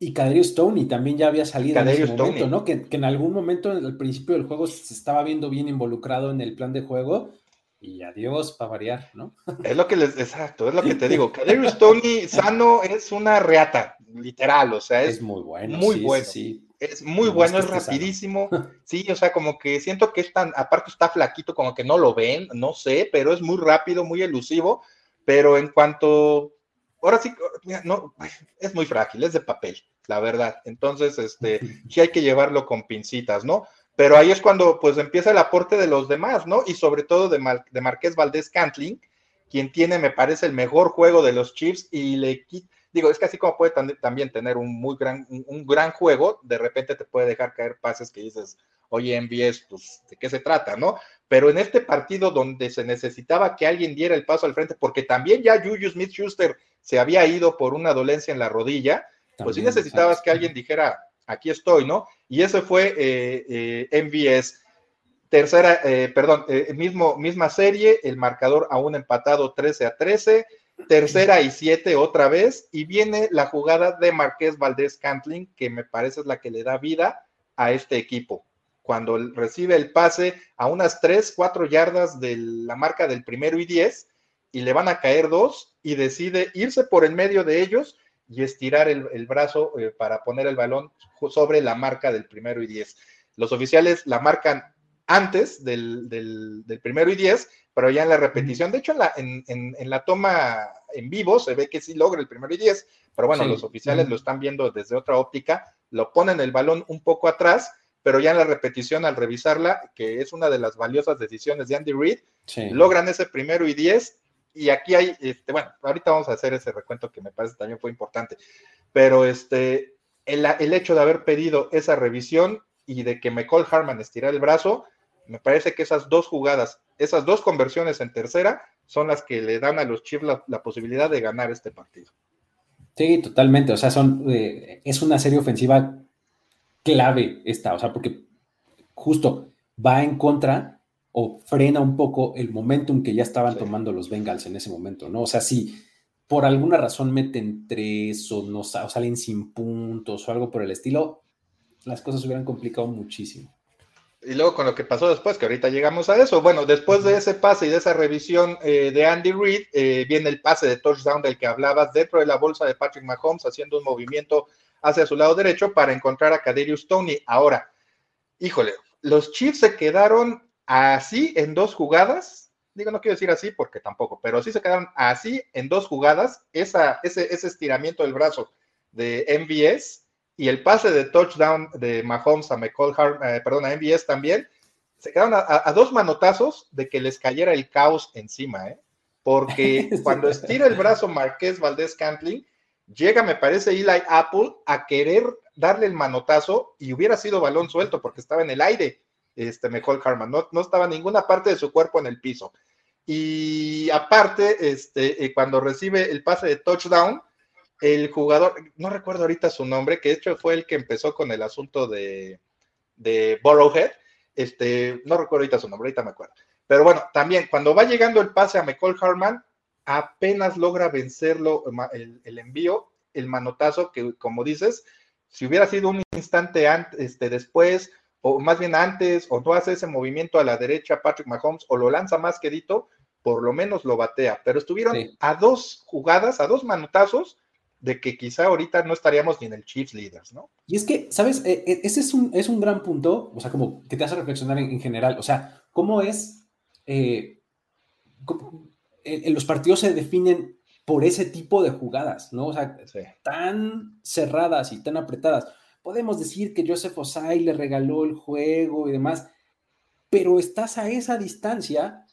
Y Kaderius Tony también ya había salido en ese momento, ¿no? Que, en algún momento al principio del juego se estaba viendo bien involucrado en el plan de juego y adiós para variar, ¿no? Es lo que les, exacto, es lo que te digo. (laughs) Kaderius Tony sano es una reata, literal, o sea, es, muy bueno. Muy bueno. Sí. Es muy bueno, es rapidísimo. (laughs) Sí, o sea, como que siento que es tan, aparte está flaquito, como que no lo ven, no sé, pero es muy rápido, muy elusivo. Pero en cuanto ahora sí, no, es muy frágil, es de papel, la verdad. Entonces, este, (laughs) sí hay que llevarlo con pincitas, ¿no? Pero ahí es cuando pues empieza el aporte de los demás, ¿no? Y sobre todo de, de Marqués Valdés Cantling, quien tiene, me parece, el mejor juego de los Chiefs y le digo, es que así como puede también tener un muy gran, un, gran juego, de repente te puede dejar caer pases que dices, oye, MBS, pues, ¿de qué se trata, no? Pero en este partido donde se necesitaba que alguien diera el paso al frente, porque también ya Juju Smith-Schuster se había ido por una dolencia en la rodilla, pues sí necesitabas que alguien dijera, aquí estoy, ¿no? Y ese fue eh, eh MVS. Tercera, eh, perdón, eh, mismo, misma serie, el marcador aún empatado 13 a 13, tercera y siete otra vez, y viene la jugada de Marqués Valdés Cantling, que me parece es la que le da vida a este equipo. Cuando recibe el pase a unas 3, 4 yardas de la marca del primero y 10, y le van a caer dos y decide irse por el medio de ellos y estirar el, brazo eh, para poner el balón sobre la marca del primero y diez. Los oficiales la marcan antes del, primero y diez, pero ya en la repetición, de hecho en la, toma en vivo se ve que sí logra el primero y diez, pero bueno, los oficiales lo están viendo desde otra óptica, lo ponen el balón un poco atrás, pero ya en la repetición al revisarla, que es una de las valiosas decisiones de Andy Reid, logran ese primero y diez y aquí hay, este, bueno, ahorita vamos a hacer ese recuento que me parece también fue importante, pero este, el, el hecho de haber pedido esa revisión y de que McCall Harman estirara el brazo, me parece que esas dos jugadas, esas dos conversiones en tercera, son las que le dan a los Chiefs la, posibilidad de ganar este partido. Sí, totalmente. O sea, son, eh, es una serie ofensiva clave esta, o sea, porque justo va en contra o frena un poco el momentum que ya estaban tomando los Bengals en ese momento, ¿no? O sea, si por alguna razón meten tres o, no, salen sin puntos o algo por el estilo, las cosas hubieran complicado muchísimo. Y luego con lo que pasó después, que ahorita llegamos a eso. Bueno, después de ese pase y de esa revisión eh, de Andy Reid, eh, viene el pase de touchdown del que hablabas dentro de la bolsa de Patrick Mahomes, haciendo un movimiento hacia su lado derecho para encontrar a Kaderius Tony. Ahora, híjole, los Chiefs se quedaron así en dos jugadas, digo, no quiero decir así porque tampoco, pero sí se quedaron así en dos jugadas, esa, ese, ese estiramiento del brazo de MVS y el pase de touchdown de Mahomes a McCall, eh, perdón, a MVS también, se quedaron a, dos manotazos de que les cayera el caos encima, ¿eh? porque (laughs) cuando estira el brazo Marqués Valdés Cantling, llega, me parece, Eli Apple a querer darle el manotazo y hubiera sido balón suelto porque estaba en el aire, este mejor Harman, no, no estaba ninguna parte de su cuerpo en el piso. Y aparte, este, eh, cuando recibe el pase de touchdown, el jugador, no recuerdo ahorita su nombre, que de hecho fue el que empezó con el asunto de, de Borrowhead, este, no recuerdo ahorita su nombre, ahorita me acuerdo. Pero bueno, también cuando va llegando el pase a McCall Harman, apenas logra vencerlo el, envío, el manotazo, que como dices, si hubiera sido un instante antes, este, después, o más bien antes, o no hace ese movimiento a la derecha Patrick Mahomes, o lo lanza más quedito, por lo menos lo batea. Pero estuvieron a dos jugadas, a dos manotazos, de que quizá ahorita no estaríamos ni en el Chiefs Leaders, ¿no? Y es que, ¿sabes? E, e, ese es un, es un gran punto, o sea, como que te hace reflexionar en, general, o sea, cómo es, eh, en, los partidos se definen por ese tipo de jugadas, ¿no? O sea, tan cerradas y tan apretadas. Podemos decir que Joseph Osai le regaló el juego y demás, pero estás a esa distancia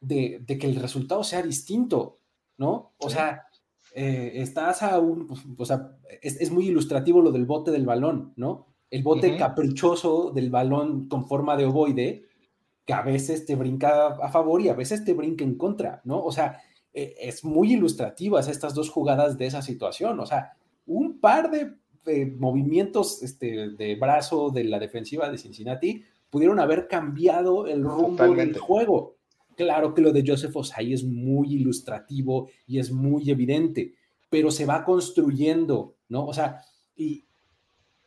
de, que el resultado sea distinto, ¿no? O sea, eh, estás a un, o sea, es, muy ilustrativo lo del bote del balón, ¿no? El bote caprichoso del balón con forma de ovoide, que a veces te brinca a favor y a veces te brinca en contra, ¿no? O sea, e, es muy ilustrativas estas dos jugadas de esa situación, o sea, un par de, movimientos este, de brazo de la defensiva de Cincinnati pudieron haber cambiado el rumbo del juego. Claro que lo de Joseph Osai es muy ilustrativo y es muy evidente, pero se va construyendo, ¿no? O sea, y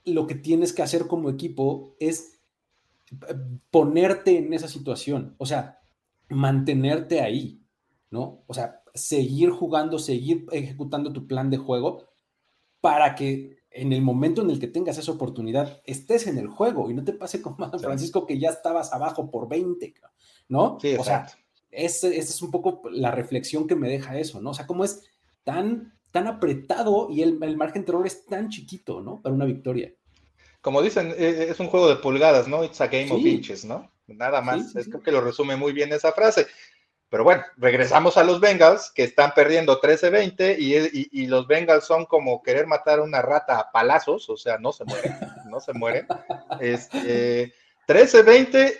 lo que tienes que hacer como equipo es ponerte en esa situación, o sea, mantenerte ahí, ¿no? O sea, seguir jugando, seguir ejecutando tu plan de juego para que en el momento en el que tengas esa oportunidad estés en el juego y no te pase como a Francisco que ya estabas abajo por 20, ¿no? Sí, o sea, esa es un poco la reflexión que me deja eso, ¿no? O sea, cómo es tan, tan apretado y el, el margen de error es tan chiquito, ¿no? Para una victoria como dicen, e, e, es un juego de pulgadas, ¿no? It's a game of inches, ¿no? Nada más, es creo que lo resume muy bien esa frase. Pero bueno, regresamos a los Bengals, que están perdiendo 13-20 y, los Bengals son como querer matar una rata a palazos, o sea, no se mueren, no se mueren. Este, 13-20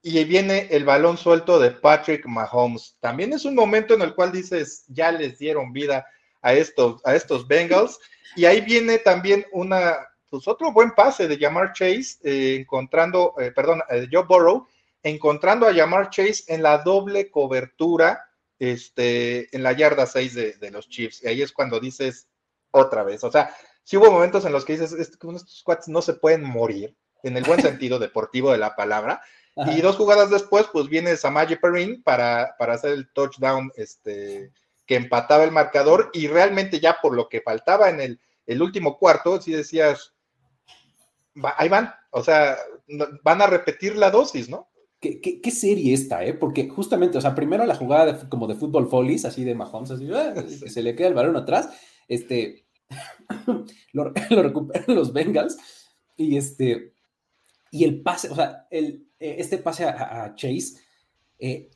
y viene el balón suelto de Patrick Mahomes. También es un momento en el cual dices, ya les dieron vida a estos, a estos Bengals. Y ahí viene también una, pues otro buen pase de Jamar Chase, eh, encontrando, eh, perdón, eh, Joe Burrow, encontrando a Jamar Chase en la doble cobertura, este, en la yarda 6 de, los Chiefs. Y ahí es cuando dices otra vez, o sea, si hubo momentos en los que dices, estos squats no se pueden morir, en el buen (laughs) sentido deportivo de la palabra. Y dos jugadas después, pues viene Samaje Perrin para, para hacer el touchdown este, que empataba el marcador y realmente ya por lo que faltaba en el, el último cuarto, si decías, ahí van, o sea, van a repetir la dosis, ¿no? ¿Qué, qué, serie esta, eh? Porque justamente, o sea, primero la jugada como de fútbol folies, así de Mahomes, así, ah, (laughs) se le queda el balón atrás, este, (laughs) (laughs) lo, recuperan los Bengals, y este, y el pase, o sea, el, eh, este pase a, Chase, eh,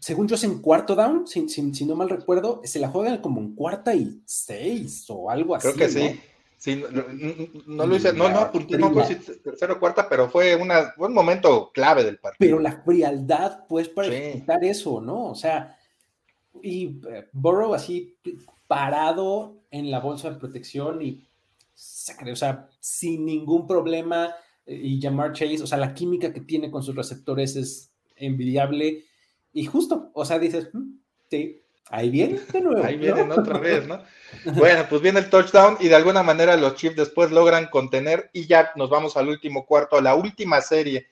según yo es en cuarto down, si, si, no mal recuerdo, se la juegan como en cuarta y seis o algo así. Creo que sí. Sí, no, lo hice, no, no apunté, no si tercero o cuarta, pero fue una, un momento clave del partido. Pero la frialdad, pues, para evitar eso, ¿no? O sea, y eh, Burrow así parado en la bolsa de protección y, o sea, sin ningún problema, eh, y llamar Chase, o sea, la química que tiene con sus receptores es envidiable, y justo, o sea, dices, mm, sí, Ahí viene de nuevo. Ahí vienen otra (laughs) vez, ¿no? Bueno, pues viene el touchdown y de alguna manera los Chiefs después logran contener y ya nos vamos al último cuarto, a la última serie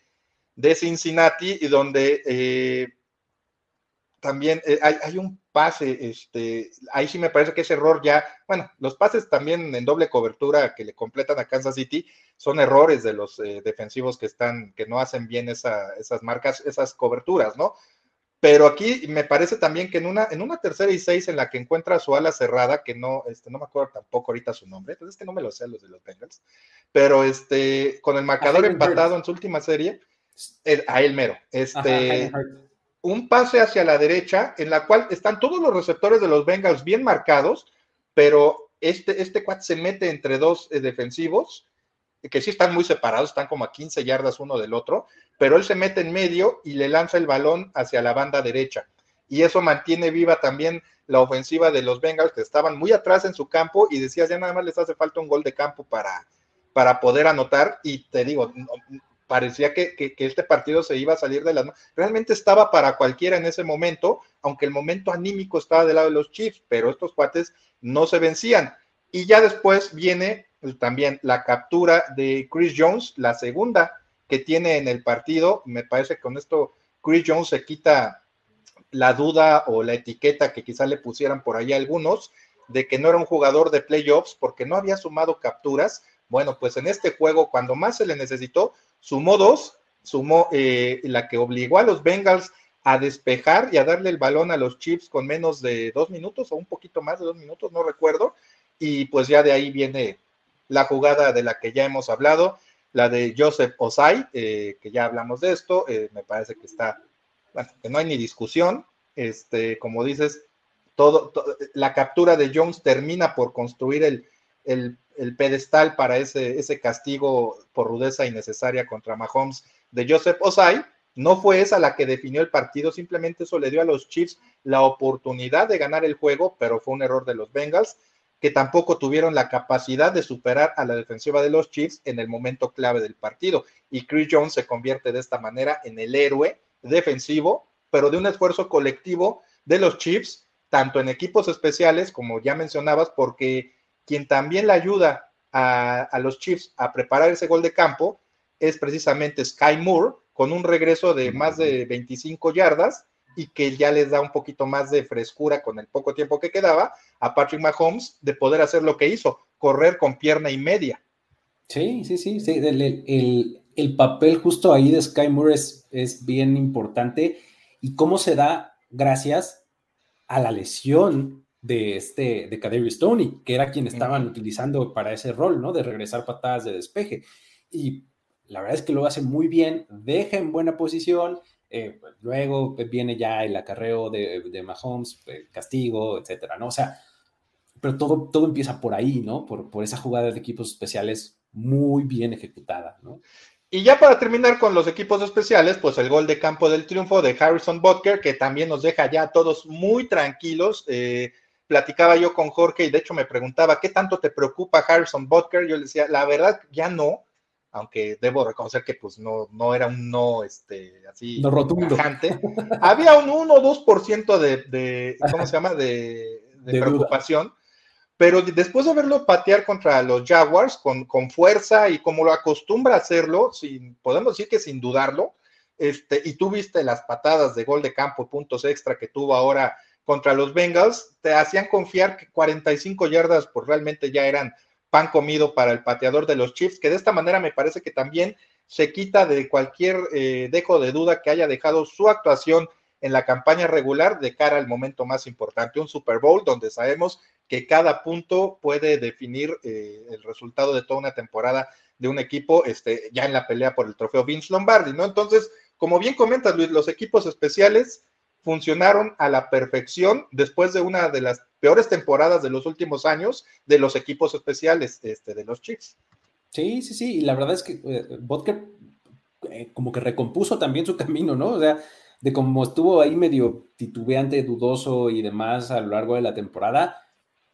de Cincinnati y donde eh, también eh, hay, un pase, este, ahí sí me parece que ese error ya, bueno, los pases también en doble cobertura que le completan a Kansas City son errores de los eh, defensivos que están, que no hacen bien esas marcas, esas coberturas, ¿no? Pero aquí me parece también que en una, en una tercera y seis en la que encuentra su ala cerrada, que no, este, no me acuerdo tampoco ahorita su nombre, entonces es que no me lo sé los de los Bengals, pero este, con el marcador empatado en su última serie, a él mero, este, un pase hacia la derecha en la cual están todos los receptores de los Bengals bien marcados, pero este, este cuate se mete entre dos eh, defensivos que sí están muy separados, están como a 15 yardas uno del otro, pero él se mete en medio y le lanza el balón hacia la banda derecha. Y eso mantiene viva también la ofensiva de los Bengals, que estaban muy atrás en su campo y decías, ya nada más les hace falta un gol de campo para, para poder anotar. Y te digo, parecía que, que, este partido se iba a salir de las manos. Realmente estaba para cualquiera en ese momento, aunque el momento anímico estaba del lado de los Chiefs, pero estos cuates no se vencían. Y ya después viene también la captura de Chris Jones, la segunda que tiene en el partido. Me parece que con esto Chris Jones se quita la duda o la etiqueta que quizá le pusieran por ahí algunos de que no era un jugador de playoffs porque no había sumado capturas. Bueno, pues en este juego, cuando más se le necesitó, sumó dos, sumó eh, la que obligó a los Bengals a despejar y a darle el balón a los Chiefs con menos de dos minutos o un poquito más de dos minutos, no recuerdo. Y pues ya de ahí viene la jugada de la que ya hemos hablado, la de Joseph Osai, eh, que ya hablamos de esto, eh, me parece que está, que no hay ni discusión, este, como dices, todo, la captura de Jones termina por construir el, el, pedestal para ese, ese castigo por rudeza innecesaria contra Mahomes de Joseph Osai, no fue esa la que definió el partido, simplemente eso le dio a los Chiefs la oportunidad de ganar el juego, pero fue un error de los Bengals que tampoco tuvieron la capacidad de superar a la defensiva de los Chiefs en el momento clave del partido. Y Chris Jones se convierte de esta manera en el héroe defensivo, pero de un esfuerzo colectivo de los Chiefs, tanto en equipos especiales, como ya mencionabas, porque quien también le ayuda a, a los Chiefs a preparar ese gol de campo es precisamente Sky Moore, con un regreso de más de 25 yardas y que ya les da un poquito más de frescura con el poco tiempo que quedaba a Patrick Mahomes de poder hacer lo que hizo, correr con pierna y media. Sí, sí, sí, sí. El, papel justo ahí de Sky Moore es, bien importante y cómo se da gracias a la lesión de este de Kaderi Stoney, que era quien estaban utilizando para ese rol, ¿no? De regresar patadas de despeje. Y la verdad es que lo hace muy bien, deja en buena posición, eh, pues, luego viene ya el acarreo de, de Mahomes, eh, castigo, etcétera, ¿no? O sea, pero todo, todo empieza por ahí, ¿no? Por, por esa jugada de equipos especiales muy bien ejecutada, ¿no? Y ya para terminar con los equipos especiales, pues el gol de campo del triunfo de Harrison Butker, que también nos deja ya a todos muy tranquilos. Eh, platicaba yo con Jorge y de hecho me preguntaba, ¿qué tanto te preocupa Harrison Butker? Yo le decía, la verdad, ya no, aunque debo reconocer que pues no, no era un no este, así no rotundo. (laughs) Había un 1 o 2% de, de, ¿cómo se llama? De, (laughs) preocupación. Pero después de verlo patear contra los Jaguars con, con, fuerza y como lo acostumbra a hacerlo, sin, podemos decir que sin dudarlo, este, y tú viste las patadas de gol de campo, puntos extra que tuvo ahora contra los Bengals, te hacían confiar que 45 yardas pues realmente ya eran pan comido para el pateador de los Chiefs, que de esta manera me parece que también se quita de cualquier eh, dejo de duda que haya dejado su actuación en la campaña regular de cara al momento más importante, un Super Bowl donde sabemos que cada punto puede definir eh, el resultado de toda una temporada de un equipo este, ya en la pelea por el trofeo Vince Lombardi, ¿no? Entonces, como bien comentas, Luis, los equipos especiales funcionaron a la perfección después de una de las peores temporadas de los últimos años de los equipos especiales este, de los Chiefs. Sí, sí, sí, y la verdad es que eh, eh, como que recompuso también su (laughs) camino, ¿no? O sea, de cómo estuvo ahí medio titubeante, dudoso y demás a lo largo de la temporada,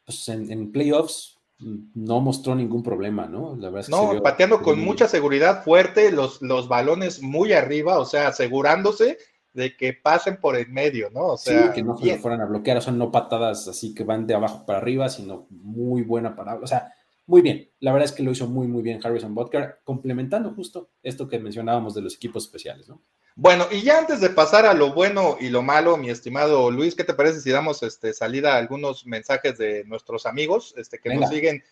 pues en, playoffs mm, no mostró ningún problema, ¿no? La verdad es que no, pateando con mucha seguridad fuerte, los, los balones muy arriba, o sea, asegurándose de que pasen por el medio, ¿no? O sea, sí, que no se fueran a bloquear, o sea, no patadas así que van de abajo para arriba, sino muy buena para, o sea, muy bien. La verdad es que lo hizo muy, muy bien Harrison Butker, complementando justo esto que mencionábamos de los equipos especiales, ¿no? Bueno, y ya antes de pasar a lo bueno y lo malo, mi estimado Luis, ¿qué te parece si damos este, salida a algunos mensajes de nuestros amigos este, que nos siguen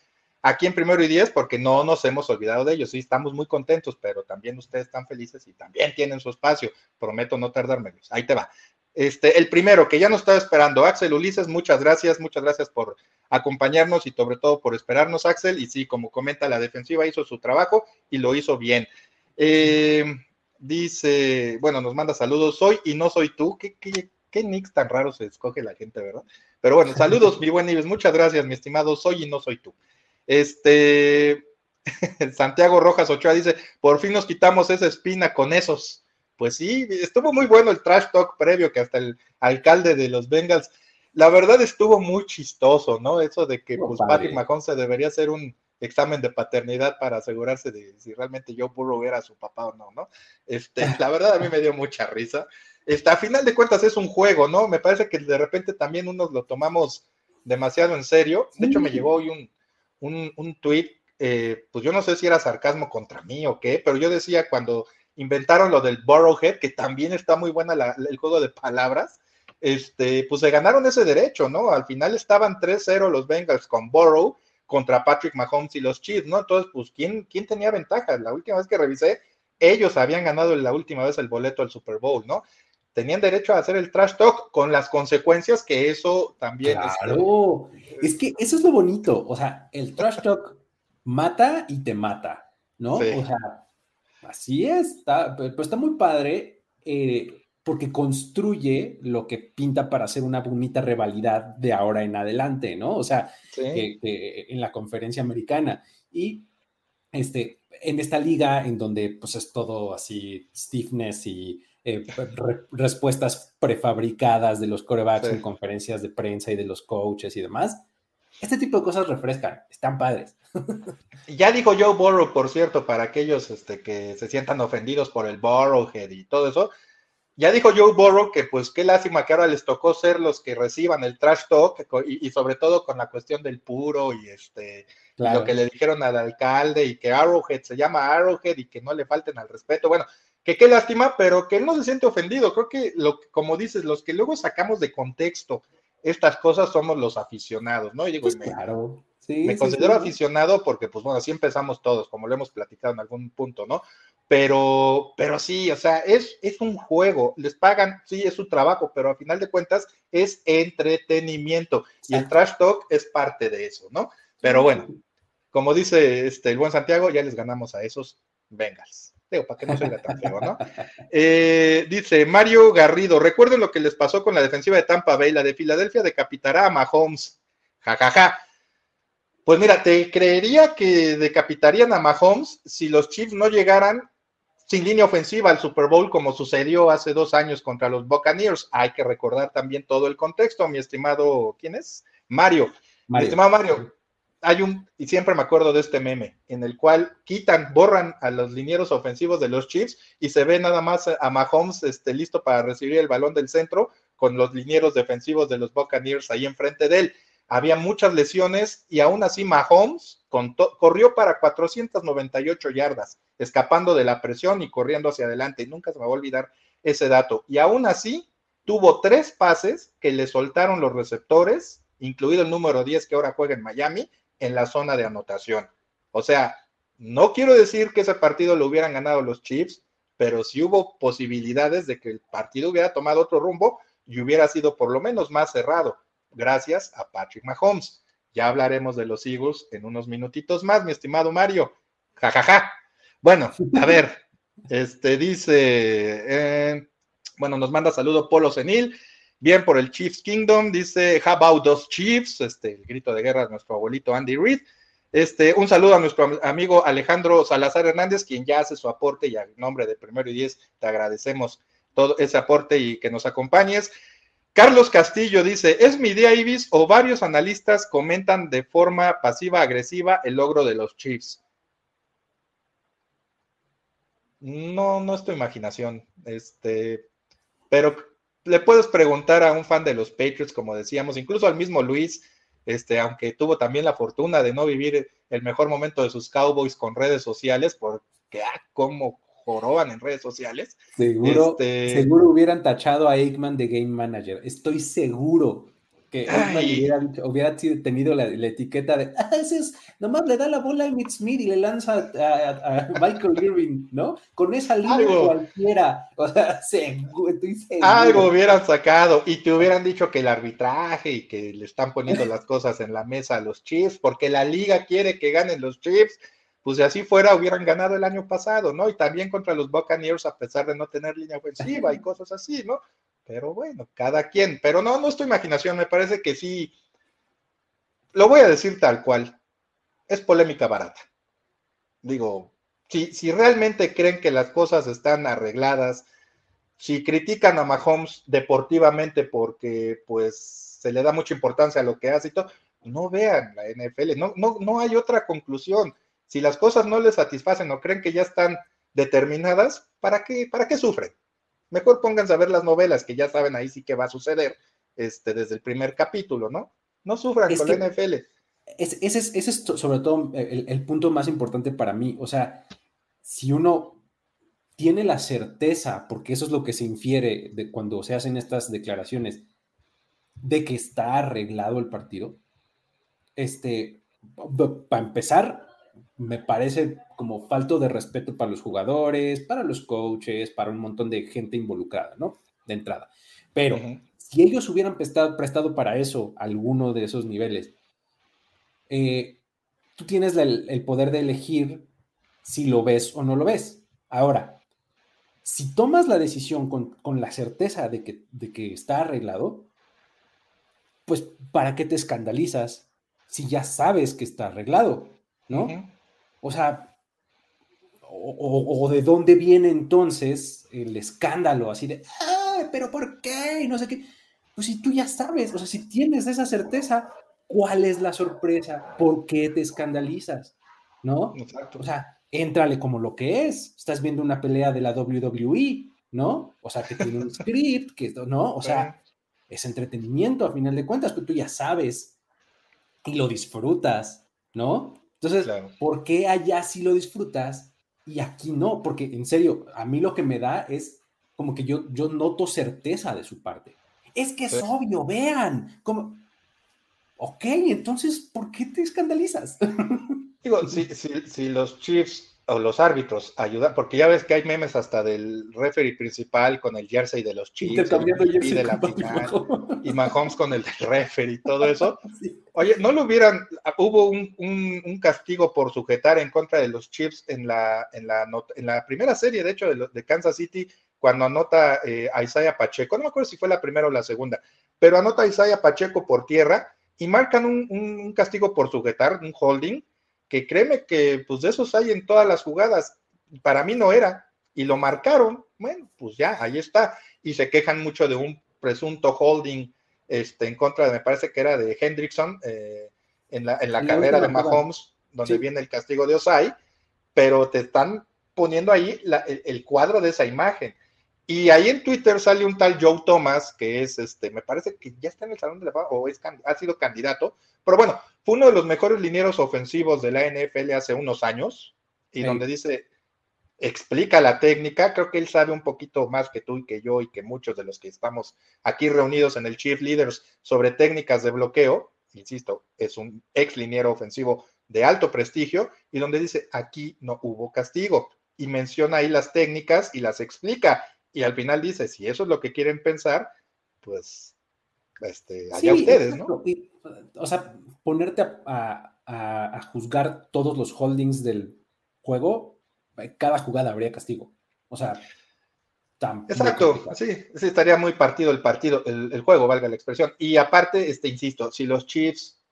aquí en primero y diez, porque no nos hemos olvidado de ellos. Sí, estamos muy contentos, pero también ustedes están felices y también tienen su espacio. Prometo no tardarme. Ahí te va. Este, el primero que ya nos estaba esperando, Axel Ulises, muchas gracias, muchas gracias por acompañarnos y sobre todo por esperarnos, Axel. Y sí, como comenta, la defensiva hizo su trabajo y lo hizo bien. Eh, dice, bueno, nos manda saludos, soy y no soy tú. ¿Qué, qué, qué nicks tan raros se escoge la gente, verdad? Pero bueno, saludos, (laughs) mi buen Ives, muchas gracias, mi estimado, soy y no soy tú. Este, (laughs) Santiago Rojas Ochoa dice, por fin nos quitamos esa espina con esos. Pues sí, estuvo muy bueno el trash talk previo que hasta el alcalde de los Bengals. La verdad estuvo muy chistoso, ¿no? Eso de que pues, Patrick Mahomes se debería hacer un examen de paternidad para asegurarse de si realmente Joe Burrow era su papá o no, ¿no? Este, (laughs) la verdad a mí me dio mucha risa. Este, a final de cuentas es un juego, ¿no? Me parece que de repente también unos lo tomamos demasiado en serio. De hecho, me llegó hoy un, un, un tweet, eh, pues yo no sé si era sarcasmo contra mí o qué, pero yo decía cuando inventaron lo del Borrowhead, que también está muy buena el juego de palabras, este, pues se ganaron ese derecho, ¿no? Al final estaban 3-0 los Bengals con Borrow contra Patrick Mahomes y los Chiefs, ¿no? Entonces, pues, ¿quién, ¿quién tenía ventaja? La última vez que revisé, ellos habían ganado la última vez el boleto al Super Bowl, ¿no? Tenían derecho a hacer el trash talk con las consecuencias que eso también. Claro, es que eso es lo bonito, o sea, el trash talk mata y te mata, ¿no? O sea, así es, está, pero está muy padre eh, porque construye lo que pinta para hacer una bonita rivalidad de ahora en adelante, ¿no? O sea, en la conferencia americana. Y este, en esta liga en donde pues es todo así stiffness y eh, respuestas prefabricadas de los corebacks en conferencias de prensa y de los coaches y demás, este tipo de cosas refrescan, están padres. (laughs) Ya dijo Joe Burrow, por cierto, para aquellos este, que se sientan ofendidos por el Burrowhead y todo eso, ya dijo Joe Burrow que pues qué lástima que ahora les tocó ser los que reciban el trash talk y, sobre todo con la cuestión del puro y este lo que le dijeron al alcalde y que Arrowhead se llama Arrowhead y que no le falten al respeto. Bueno, que qué lástima, pero que él no se siente ofendido. Creo que lo como dices, los que luego sacamos de contexto estas cosas somos los aficionados, ¿no? Y digo, pues claro. Sí, me considero aficionado porque, pues bueno, así empezamos todos, como lo hemos platicado en algún punto, ¿no? Pero, pero sí, o sea, es, es un juego, les pagan, sí, es su trabajo, pero a final de cuentas es entretenimiento y el trash talk es parte de eso, ¿no? Pero bueno, como dice este, el buen Santiago, ya les ganamos a esos Bengals. Digo, para que no sea tan feo, ¿no? Eh, dice Mario Garrido, recuerden lo que les pasó con la defensiva de Tampa Bay, la de Filadelfia decapitará a Mahomes. jajaja. Ja, ja. Pues mira, te creería que decapitarían a Mahomes si los Chiefs no llegaran sin línea ofensiva al Super Bowl como sucedió hace dos años contra los Buccaneers. Hay que recordar también todo el contexto, mi estimado, ¿quién es? Mario. Mi estimado Mario, hay un, y siempre me acuerdo de este meme, en el cual quitan, borran a los linieros ofensivos de los Chiefs y se ve nada más a Mahomes este, listo para recibir el balón del centro con los linieros defensivos de los Buccaneers ahí enfrente de él había muchas lesiones y aún así Mahomes corrió para 498 yardas, escapando de la presión y corriendo hacia adelante. Nunca se me va a olvidar ese dato. Y aún así tuvo tres pases que le soltaron los receptores, incluido el número 10 que ahora juega en Miami, en la zona de anotación. O sea, no quiero decir que ese partido lo hubieran ganado los Chiefs, pero sí hubo posibilidades de que el partido hubiera tomado otro rumbo y hubiera sido por lo menos más cerrado gracias a Patrick Mahomes. Ya hablaremos de los Eagles en unos minutitos más, mi estimado Mario. Ja, ja, ja. Bueno, a ver, este dice, eh, bueno, nos manda saludo Polo Senil. Bien por el Chiefs Kingdom, dice, how about those Chiefs? Este, el grito de guerra de nuestro abuelito Andy Reid. Este, un saludo a nuestro amigo Alejandro Salazar Hernández, quien ya hace su aporte y a nombre de Primero y Diez te agradecemos todo ese aporte y que nos acompañes. Carlos Castillo dice, ¿es mi idea, Ibis o varios analistas comentan de forma pasiva-agresiva el logro de los Chiefs? No, no es tu imaginación. Este, pero le puedes preguntar a un fan de los Patriots, como decíamos, incluso al mismo Luis, este, aunque tuvo también la fortuna de no vivir el mejor momento de sus Cowboys con redes sociales, porque ah, cómo joroban en redes sociales. Seguro, este, seguro hubieran tachado a Eggman de Game Manager. Estoy seguro que (laughs) hubiera, tenido la, etiqueta de, ah, ese es, nomás le da la bola a Emmitt Smith y le lanza a, Michael Irving, ¿no? Con esa línea cualquiera. (laughs) O sea, seguro. Algo hubieran sacado y te hubieran dicho que el arbitraje y que le están poniendo las cosas en la mesa a los Chiefs, porque la liga quiere que ganen los Chiefs pues si así fuera hubieran ganado el año pasado, ¿no? Y también contra los Buccaneers a pesar de no tener línea ofensiva y cosas así, ¿no? Pero bueno, cada quien. Pero no, no es tu imaginación, me parece que sí. Lo voy a decir tal cual. Es polémica barata. Digo, si, si realmente creen que las cosas están arregladas, si critican a Mahomes deportivamente porque pues se le da mucha importancia a lo que hace y todo, no vean la NFL, no, no, no hay otra conclusión. Si las cosas no les satisfacen o creen que ya están determinadas, ¿para qué, para qué sufren? Mejor pónganse a ver las novelas, que ya saben ahí sí que va a suceder este, desde el primer capítulo, ¿no? No sufran con la NFL. Ese es, es, sobre todo el, el, punto más importante para mí. O sea, si uno tiene la certeza, porque eso es lo que se infiere de cuando se hacen estas declaraciones, de que está arreglado el partido, este, para empezar, me parece como falto de respeto para los jugadores, para los coaches, para un montón de gente involucrada, ¿no? De entrada. Pero si ellos hubieran prestado, prestado, para eso alguno de esos niveles, eh, tú tienes el, el, poder de elegir si lo ves o no lo ves. Ahora, si tomas la decisión con, con la certeza de que, de que está arreglado, pues ¿para qué te escandalizas si ya sabes que está arreglado? ¿No? O sea, o, de dónde viene entonces el escándalo, así de, pero ¿por qué? Y no sé qué. Pues si tú ya sabes, o sea, si tienes esa certeza, ¿cuál es la sorpresa? ¿Por qué te escandalizas? ¿No? Exacto. O sea, éntrale como lo que es. Estás viendo una pelea de la WWE, ¿no? O sea, que tiene un (laughs) script, que, ¿no? O sea, es entretenimiento a final de cuentas, pero tú ya sabes y lo disfrutas, ¿no? Entonces, ¿por qué allá sí lo disfrutas y aquí no? Porque en serio, a mí lo que me da es como que yo, yo noto certeza de su parte. Es que es obvio, vean, como, ok, entonces, ¿por qué te escandalizas? (laughs) Digo, si, si, si los Chiefs o los árbitros ayudan, porque ya ves que hay memes hasta del referee principal con el jersey de los Chiefs y de la final, y Mahomes con el del referee y todo eso. (laughs) Oye, no lo hubieran, hubo un, un, castigo por sujetar en contra de los Chiefs en la, en la, en la primera serie, de hecho, de, de Kansas City, cuando anota eh, a Isaiah Pacheco, no me acuerdo si fue la primera o la segunda, pero anota a Isaiah Pacheco por tierra y marcan un, un castigo por sujetar, un holding, que créeme que pues de esos hay en todas las jugadas. Para mí no era, y lo marcaron, bueno, pues ya, ahí está. Y se quejan mucho de un presunto holding este, en contra de, me parece que era de Hendrickson, eh, en la, en la carrera de Mahomes, donde viene el castigo de Osai, pero te están poniendo ahí el, cuadro de esa imagen. Y ahí en Twitter sale un tal Joe Thomas, que es este, me parece que ya está en el Salón de la Fama o es, ha sido candidato, pero bueno, fue uno de los mejores linieros ofensivos de la NFL hace unos años, y donde dice, explica la técnica, creo que él sabe un poquito más que tú y que yo y que muchos de los que estamos aquí reunidos en el Chief Leaders sobre técnicas de bloqueo, insisto, es un ex liniero ofensivo de alto prestigio, y donde dice, aquí no hubo castigo, y menciona ahí las técnicas y las explica y al final dice, si eso es lo que quieren pensar, pues este, allá ustedes, ¿no? o sea, ponerte a, juzgar todos los holdings del juego, cada jugada habría castigo. O sea, Exacto, sí, sí, estaría muy partido el partido, el, juego, valga la expresión. Y aparte, este, insisto, si los Chiefs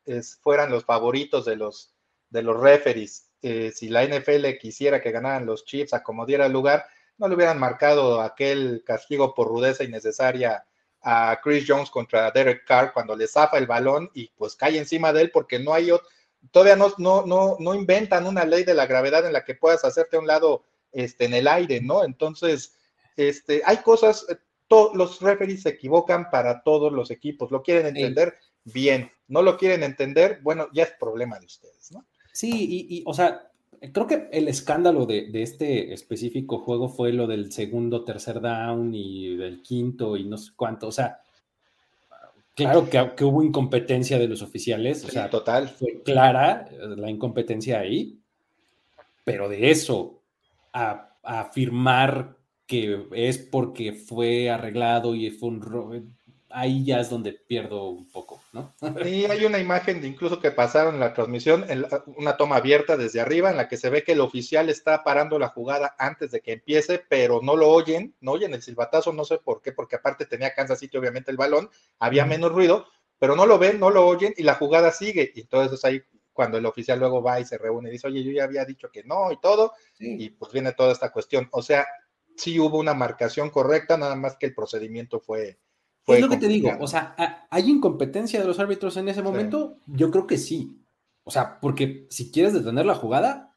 fueran los favoritos de los, de los referees, eh, si la NFL quisiera que ganaran los Chiefs, acomodiera el lugar, no le hubieran marcado aquel castigo por rudeza innecesaria a Chris Jones contra Derek Carr cuando le zafa el balón y pues cae encima de él porque no hay todavía no, no, no, no inventan una ley de la gravedad en la que puedas hacerte a un lado este, en el aire, ¿no? Entonces, este, hay cosas, eh, los referees se equivocan para todos los equipos, lo quieren entender bien, no lo quieren entender, bueno, ya es problema de ustedes, ¿no? Sí, y, y o sea, creo que el escándalo de, este específico juego fue lo del segundo, tercer down y del quinto y no sé cuánto. O sea, claro que, hubo incompetencia de los oficiales. o sea, total. Fue clara la incompetencia ahí. Pero de eso a, afirmar que es porque fue arreglado y fue un ahí ya es donde pierdo un poco, ¿no? Y hay una imagen de incluso que pasaron en la transmisión, en una toma abierta desde arriba, en la que se ve que el oficial está parando la jugada antes de que empiece, pero no lo oyen, no oyen el silbatazo, no sé por qué, porque aparte tenía Kansas City obviamente el balón, había menos ruido, pero no lo ven, no lo oyen y la jugada sigue. Y entonces ahí cuando el oficial luego va y se reúne y dice, oye, yo ya había dicho que no y todo, y pues viene toda esta cuestión. O sea, sí hubo una marcación correcta, nada más que el procedimiento fue... fue es lo que te digo, o sea, ¿hay incompetencia de los árbitros en ese momento? Yo creo que sí. O sea, porque si quieres detener la jugada,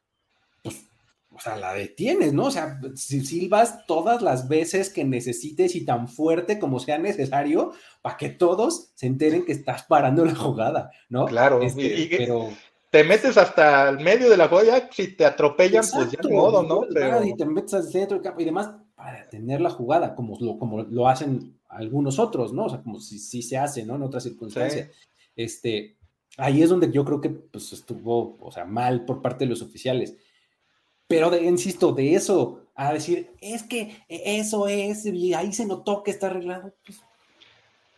pues, o sea, la detienes, ¿no? O sea, si silbas todas las veces que necesites y tan fuerte como sea necesario para que todos se enteren que estás parando la jugada, ¿no? Claro, este, pero te metes hasta el medio de la jugada, si te atropellan, pues ya de modo, ¿no? Y te metes al centro del campo y demás para detener la jugada, como lo, como lo hacen algunos otros, ¿no? O sea, como si, si se hace, ¿no? En otras circunstancias. Este, ahí es donde yo creo que pues, estuvo, o sea, mal por parte de los oficiales. Pero, de, insisto, de eso a decir, es que eso es, y ahí se notó que está arreglado, pues,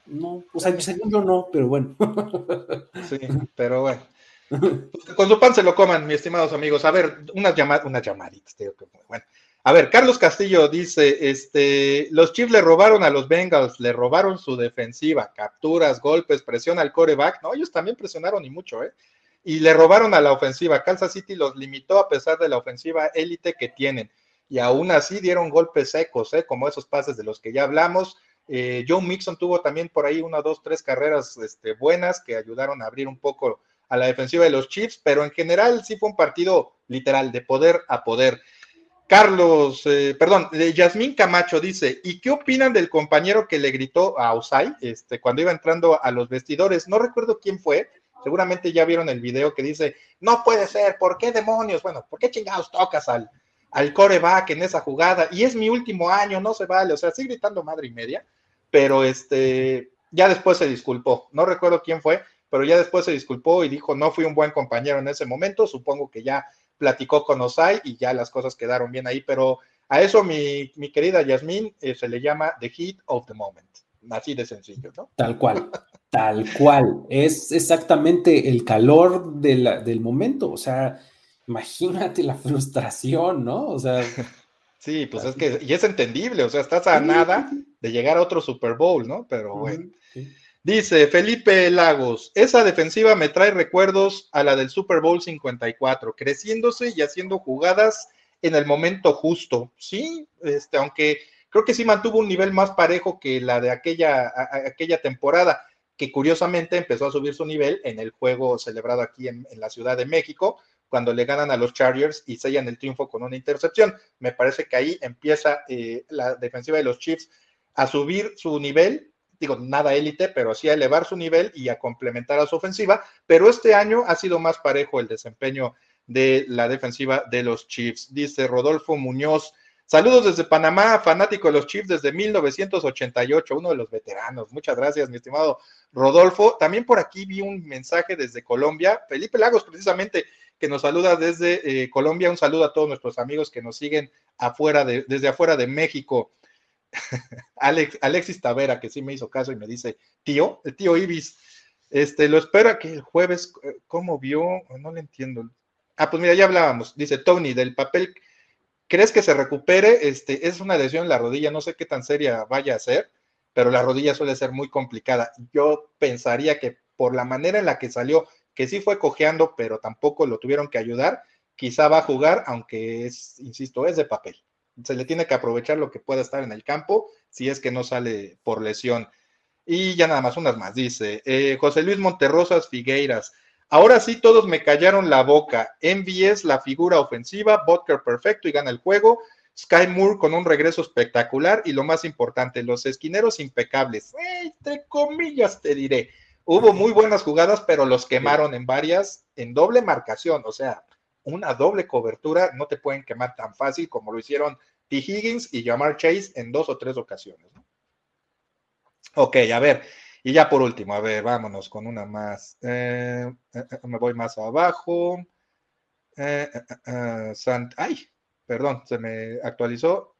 no, o sea, según yo no, pero bueno. Sí, pero bueno. Pues con su pan se lo coman, mis estimados amigos. A ver, unas, llamadas, unas llamaditas, bueno. A ver, Carlos Castillo dice, este, los Chiefs le robaron a los Bengals, le robaron su defensiva, capturas, golpes, presión al coreback. No, ellos también presionaron y mucho, ¿eh? Y le robaron a la ofensiva. Kansas City los limitó a pesar de la ofensiva élite que tienen. Y aún así dieron golpes secos, ¿eh? Como esos pases de los que ya hablamos. Eh, Joe Mixon tuvo también por ahí una, dos, tres carreras este, buenas que ayudaron a abrir un poco a la defensiva de los Chiefs, pero en general sí fue un partido literal, de poder a poder. Carlos, eh, perdón, Yasmín Camacho dice, ¿y qué opinan del compañero que le gritó a Osai este, cuando iba entrando a los vestidores? No recuerdo quién fue, seguramente ya vieron el video que dice, no puede ser, ¿por qué demonios? Bueno, ¿por qué chingados tocas al, al coreback en esa jugada? Y es mi último año, no se vale, o sea, sigue gritando madre y media, pero este, ya después se disculpó, no recuerdo quién fue, pero ya después se disculpó y dijo, no fui un buen compañero en ese momento, supongo que ya platicó con Osai y ya las cosas quedaron bien ahí, pero a eso mi, querida Yasmín eh, se le llama the heat of the moment, así de sencillo, ¿no? Tal cual, tal cual, es exactamente el calor del momento, o sea, imagínate la frustración, ¿no? O sea... (laughs) Sí, pues es que, y es entendible, o sea, estás a nada de llegar a otro Super Bowl, ¿no? Pero bueno. Dice Felipe Lagos, esa defensiva me trae recuerdos a la del Super Bowl 54, creciéndose y haciendo jugadas en el momento justo. Sí, este, aunque creo que sí mantuvo un nivel más parejo que la de aquella, aquella temporada, que curiosamente empezó a subir su nivel en el juego celebrado aquí en, la Ciudad de México, cuando le ganan a los Chargers y sellan el triunfo con una intercepción. Me parece que ahí empieza eh, la defensiva de los Chiefs a subir su nivel digo, nada élite, pero sí a elevar su nivel y a complementar a su ofensiva, pero este año ha sido más parejo el desempeño de la defensiva de los Chiefs. Dice Rodolfo Muñoz, saludos desde Panamá, fanático de los Chiefs desde 1988, uno de los veteranos. Muchas gracias, mi estimado Rodolfo. También por aquí vi un mensaje desde Colombia, Felipe Lagos precisamente, que nos saluda desde eh, Colombia. Un saludo a todos nuestros amigos que nos siguen afuera de, desde afuera de México. (laughs) Alex, Alexis Tavera, que sí me hizo caso y me dice, tío, el tío Ibis, este, lo espera que el jueves, eh, ¿cómo vio? No le entiendo. Ah, pues mira, ya hablábamos, dice Tony, del papel, ¿crees que se recupere? Este, es una lesión en la rodilla, no sé qué tan seria vaya a ser, pero la rodilla suele ser muy complicada. Yo pensaría que por la manera en la que salió, que sí fue cojeando, pero tampoco lo tuvieron que ayudar, quizá va a jugar, aunque es, insisto, es de papel se le tiene que aprovechar lo que pueda estar en el campo si es que no sale por lesión. Y ya nada más, unas más, dice eh, José Luis Monterrosas Figueiras. Ahora sí, todos me callaron la boca. es la figura ofensiva, Butker perfecto y gana el juego. Sky Moore con un regreso espectacular y lo más importante, los esquineros impecables. entre comillas te diré. Hubo muy buenas jugadas, pero los quemaron en varias, en doble marcación. O sea, una doble cobertura no te pueden quemar tan fácil como lo hicieron T. Higgins y Jamar Chase en dos o tres ocasiones. Ok, a ver, y ya por último, a ver, vámonos con una más. Eh, eh, eh, me voy más abajo. ay, perdón, se me actualizó.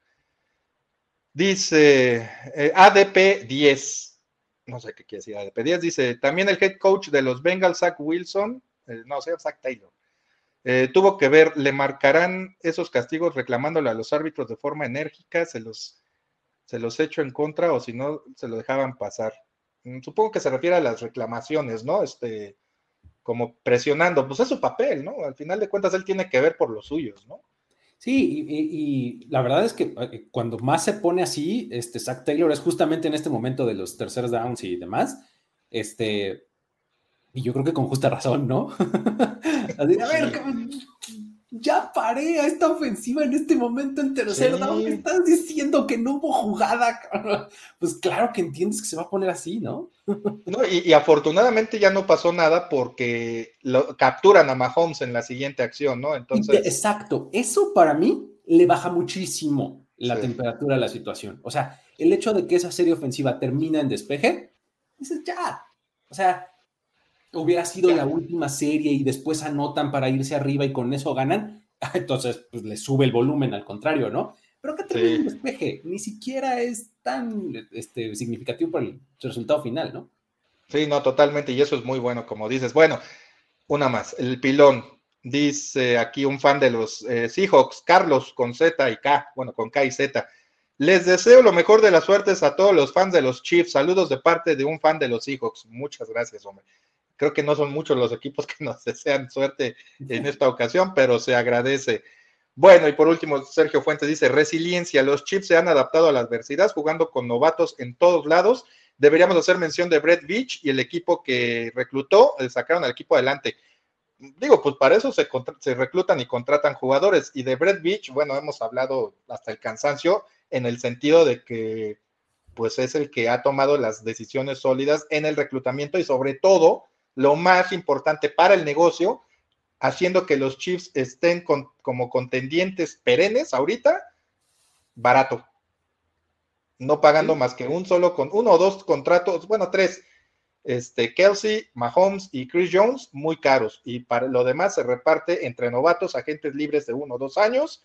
Dice ADP 10. no sé qué quiere decir, de pedías, dice, también el head coach de los Bengals, Zach Wilson, no sé, Zach Taylor, eh, tuvo que ver, le marcarán esos castigos reclamándole a los árbitros de forma enérgica, se los, se los echo en contra o si no, se lo dejaban pasar. Mm, supongo que se refiere a las reclamaciones, ¿no? Este, como presionando, pues es su papel, ¿no? Al final de cuentas él tiene que ver por los suyos, ¿no? Sí, y, la verdad es que eh, cuando más se pone así, este Zach Taylor es justamente en este momento de los terceros downs y demás, este, y yo creo que con justa razón, ¿no? (laughs) a ver, ya paré a esta ofensiva en este momento en tercer down. ¿Me estás diciendo que no hubo jugada? Pues claro que entiendes que se va a poner así, ¿no? (laughs) no y, afortunadamente ya no pasó nada porque lo, capturan a Mahomes en la siguiente acción, ¿no? Entonces. Exacto. Eso para mí le baja muchísimo la temperatura a la situación. O sea, el hecho de que esa serie ofensiva termina en despeje, dices, ya. O sea, hubiera sido la última serie y después anotan para irse arriba y con eso ganan, (laughs) entonces pues le sube el volumen, al contrario, ¿no? Pero que termine sí. despeje, ni siquiera es tan este, significativo para el resultado final, ¿no? Sí, no, totalmente, y eso es muy bueno, como dices. Bueno, una más, el pilón. Dice aquí un fan de los eh, Seahawks, Carlos con Z y K, bueno, con K y Z. Les deseo lo mejor de las suertes a todos los fans de los Chiefs. Saludos de parte de un fan de los Seahawks. Muchas gracias, hombre. Creo que no son muchos los equipos que nos (laughs) desean suerte en esta ocasión, pero se agradece. Bueno, y por último, Sergio Fuentes dice, resiliencia, los Chiefs se han adaptado a la adversidad jugando con novatos en todos lados. Deberíamos hacer mención de Brett Beach y el equipo que reclutó, eh, sacaron al equipo adelante. Digo, pues para eso se, se reclutan y contratan jugadores. Y de Brett Beach, bueno, hemos hablado hasta el cansancio en el sentido de que pues es el que ha tomado las decisiones sólidas en el reclutamiento y sobre todo lo más importante para el negocio, haciendo que los Chiefs estén como contendientes perennes ahorita, barato. No pagando más que un solo con uno o dos contratos, bueno, tres. Este, Kelsey, Mahomes y Chris Jones, muy caros. Y para lo demás se reparte entre novatos, agentes libres de uno o dos años.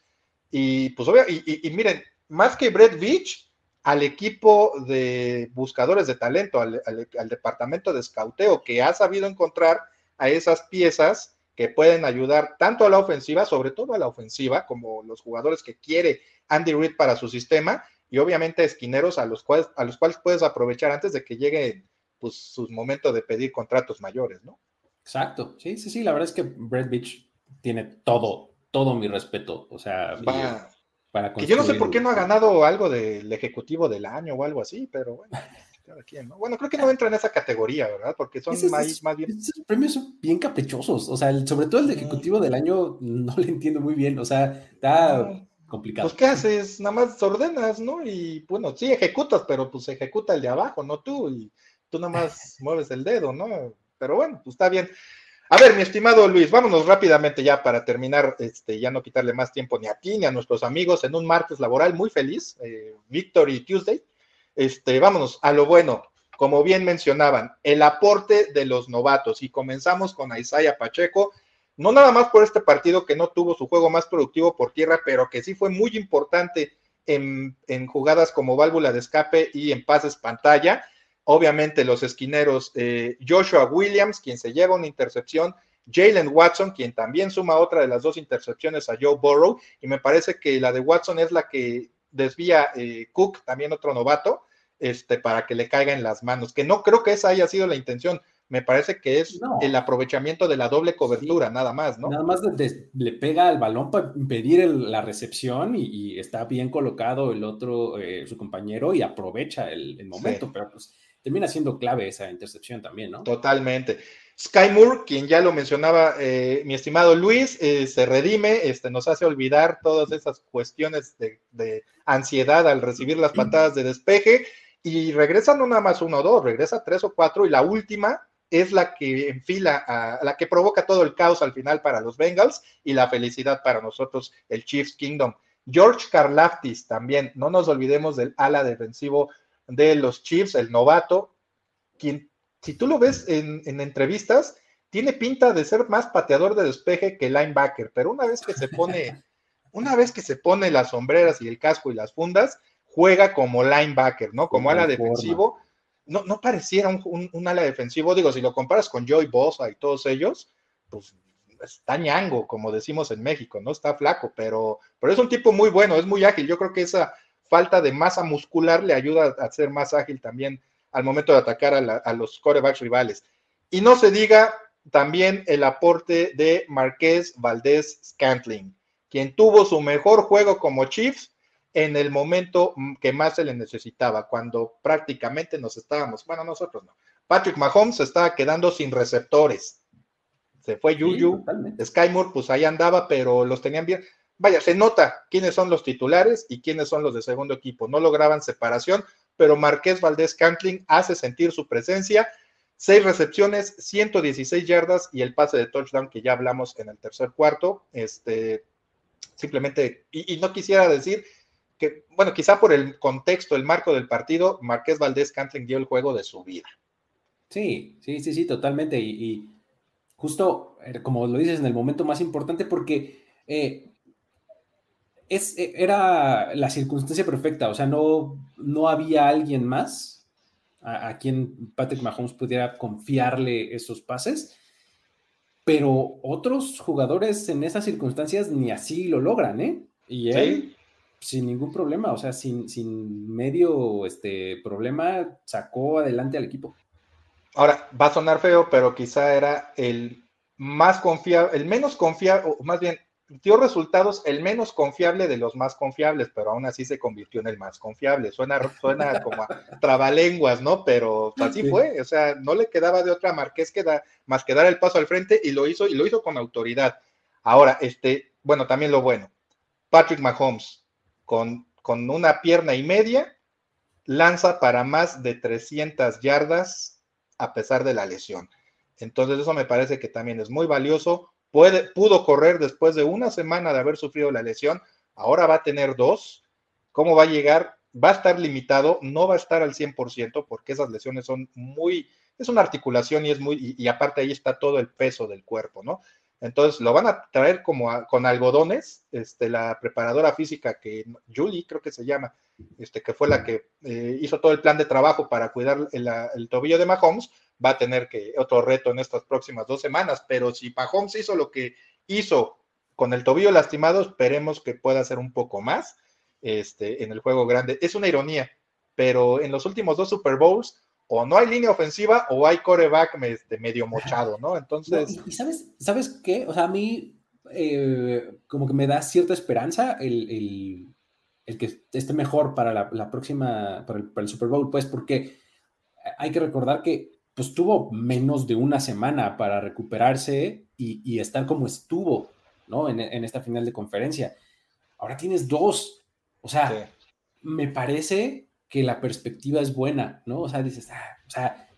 Y pues, y, y miren, más que Brett Beach, al equipo de buscadores de talento, al, departamento de escauteo, que ha sabido encontrar a esas piezas que pueden ayudar tanto a la ofensiva, sobre todo a la ofensiva, como los jugadores que quiere Andy Reid para su sistema, y obviamente esquineros a los cuales, a los cuales puedes aprovechar antes de que llegue pues, su momento de pedir contratos mayores, ¿no? Exacto, sí, sí, sí, la verdad es que Brad Beach tiene todo, todo mi respeto, o sea, que yo no sé por qué no ha ganado algo del ejecutivo del año o algo así, pero bueno, cada quien, ¿no? Bueno, creo que no entra en esa categoría, ¿verdad? Porque son más, más, bien. Esos premios son bien caprichosos, o sea, sobre todo el de ejecutivo del año no (laughs) le entiendo muy bien, o sea, está complicado. Pues, ¿qué haces? Nada más ordenas, ¿no? Y bueno, sí ejecutas, pero pues ejecuta el de abajo, no tú, y tú nada más (laughs) mueves el dedo, ¿no? Pero bueno, pues está bien. A ver, mi estimado Luis, vámonos rápidamente ya para terminar, este, ya no quitarle más tiempo ni a ti ni a nuestros amigos en un martes laboral muy feliz, eh, Victory Tuesday. Este, vámonos a lo bueno. Como bien mencionaban, el aporte de los novatos y comenzamos con Isaiah Pacheco, no nada más por este partido que no tuvo su juego más productivo por tierra, pero que sí fue muy importante en, en jugadas como válvula de escape y en pases pantalla obviamente los esquineros eh, Joshua Williams, quien se lleva una intercepción, Jalen Watson, quien también suma otra de las dos intercepciones a Joe Burrow, y me parece que la de Watson es la que desvía eh, Cook, también otro novato, este, para que le caiga en las manos, que no creo que esa haya sido la intención, me parece que es el aprovechamiento de la doble cobertura, nada más, ¿no? Nada más le pega al balón para impedir la recepción y, está bien colocado el otro, eh, su compañero, y aprovecha el, momento, pero pues termina siendo clave esa intercepción también, ¿no? Totalmente. Sky Moore, quien ya lo mencionaba eh, mi estimado Luis, eh, se redime, este, nos hace olvidar todas esas cuestiones de, ansiedad al recibir las patadas de despeje y regresa no nada más uno o dos, regresa tres o cuatro y la última es la que enfila, a, la que provoca todo el caos al final para los Bengals y la felicidad para nosotros, el Chiefs Kingdom. George Karlaftis también, no nos olvidemos del ala defensivo de los Chiefs, el novato, quien, si tú lo ves en, entrevistas, tiene pinta de ser más pateador de despeje que linebacker, pero una vez que se pone, (laughs) una vez que se pone las sombreras y el casco y las fundas, juega como linebacker, ¿no? Como ala defensivo. no, no pareciera un, ala defensivo. Digo, si lo comparas con Joey Bosa y todos ellos, pues está ñango, como decimos en México, ¿no? Está flaco, pero, pero es un tipo muy bueno, es muy ágil. Yo creo que esa falta de masa muscular le ayuda a ser más ágil también al momento de atacar a, los corebacks rivales. Y no se diga también el aporte de Marqués Valdés Scantling, quien tuvo su mejor juego como Chiefs en el momento que más se le necesitaba, cuando prácticamente nos estábamos, bueno, nosotros no. Patrick Mahomes se estaba quedando sin receptores. Se fue Yuyu, Skymore, pues ahí andaba, pero los tenían bien. Vaya, se nota quiénes son los titulares y quiénes son los de segundo equipo. No lograban separación, pero Marqués Valdés Cantling hace sentir su presencia. Seis recepciones, 116 yardas y el pase de touchdown que ya hablamos en el tercer cuarto. Este, simplemente, y no quisiera decir bueno, quizá por el contexto, el marco del partido, Marqués Valdés Cantling dio el juego de su vida. Sí, sí, sí, sí, totalmente. Y, justo, eh, como lo dices, en el momento más importante, porque eh, es, eh, era la circunstancia perfecta, o sea, no, no había alguien más a, a, quien Patrick Mahomes pudiera confiarle esos pases, pero otros jugadores en esas circunstancias ni así lo logran, ¿eh? Y él sin ningún problema, o sea, sin, sin medio este, problema, sacó adelante al equipo. Ahora, va a sonar feo, pero quizá era el más confiable, el menos confiable, o más bien, dio resultados el menos confiable de los más confiables, pero aún así se convirtió en el más confiable. Suena, suena (laughs) como a trabalenguas, ¿no? Pero así fue, o sea, no le quedaba de otra Marqués que más que dar el paso al frente y lo hizo, y lo hizo con autoridad. Ahora, este, bueno, también lo bueno, Patrick Mahomes, con, una pierna y media, lanza para más de 300 yardas a pesar de la lesión. Entonces eso me parece que también es muy valioso. Puede, pudo correr después de una semana de haber sufrido la lesión, ahora va a tener dos. ¿Cómo va a llegar? Va a estar limitado, no va a estar al 100% porque esas lesiones son muy, es una articulación y es muy, y aparte ahí está todo el peso del cuerpo, ¿no? Entonces lo van a traer como con algodones, este, la preparadora física que Julie creo que se llama, este, que fue la que eh, hizo todo el plan de trabajo para cuidar el, tobillo de Mahomes, va a tener que otro reto en estas próximas dos semanas. Pero si Mahomes hizo lo que hizo con el tobillo lastimado, esperemos que pueda hacer un poco más este, en el juego grande. Es una ironía, pero en los últimos dos Super Bowls o no hay línea ofensiva o hay coreback este, medio mochado, ¿no? Entonces. y, sabes, ¿sabes qué? O sea, a mí eh, como que me da cierta esperanza el, que esté mejor para la, próxima, para el, Super Bowl, pues, porque hay que recordar que pues tuvo menos de una semana para recuperarse y, estar como estuvo, ¿no? En, esta final de conferencia. Ahora tienes dos. O sea, me parece que la perspectiva es buena, ¿no? O sea, dices, ah, o sea,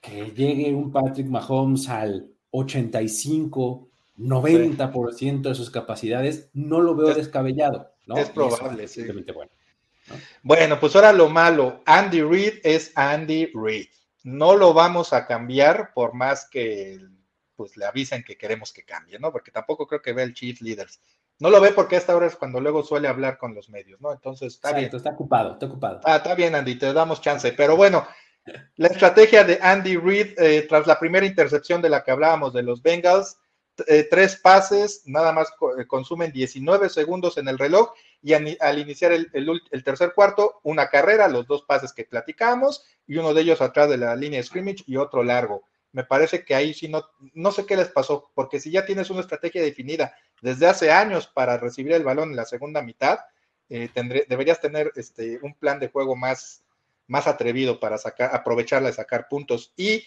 que llegue un Patrick Mahomes al 85, 90% de sus capacidades, no lo veo descabellado, ¿no? Es probable, sí. Bueno, bueno, pues ahora lo malo, Andy Reid es Andy Reid. No lo vamos a cambiar por más que pues le avisen que queremos que cambie, ¿no? Porque tampoco creo que vea el Chief Leaders. No lo ve porque a esta hora es cuando luego suele hablar con los medios, ¿no? Entonces, está bien. Está ocupado, está ocupado. Ah, está bien, Andy, te damos chance. Pero bueno, la estrategia de Andy Reid, eh, tras la primera intercepción de la que hablábamos de los Bengals, eh, tres pases, nada más eh, consumen 19 segundos en el reloj y al iniciar el, el, tercer cuarto, una carrera, los dos pases que platicamos y uno de ellos atrás de la línea de scrimmage y otro largo. Me parece que ahí sí no, no sé qué les pasó, porque si ya tienes una estrategia definida desde hace años para recibir el balón en la segunda mitad, eh, deberías tener este, un plan de juego más, más atrevido para sacar, aprovecharla y sacar puntos. Y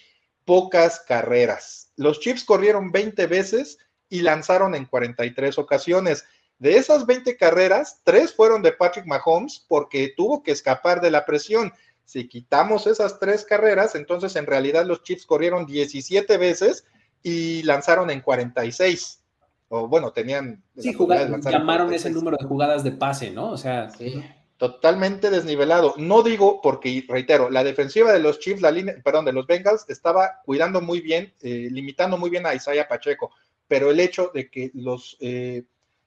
pocas carreras. Los Chiefs corrieron 20 veces y lanzaron en 43 ocasiones. De esas 20 carreras, tres fueron de Patrick Mahomes porque tuvo que escapar de la presión si quitamos esas tres carreras, entonces en realidad los Chiefs corrieron 17 veces y lanzaron en 46. O bueno, tenían. Sí, llamaron ese número de jugadas de pase, ¿no? O sea. Sí. Totalmente desnivelado. No digo porque, reitero, la defensiva de los Chiefs, la línea, perdón, de los Bengals, estaba cuidando muy bien, eh, limitando muy bien a Isaiah Pacheco, pero el hecho de que los, eh,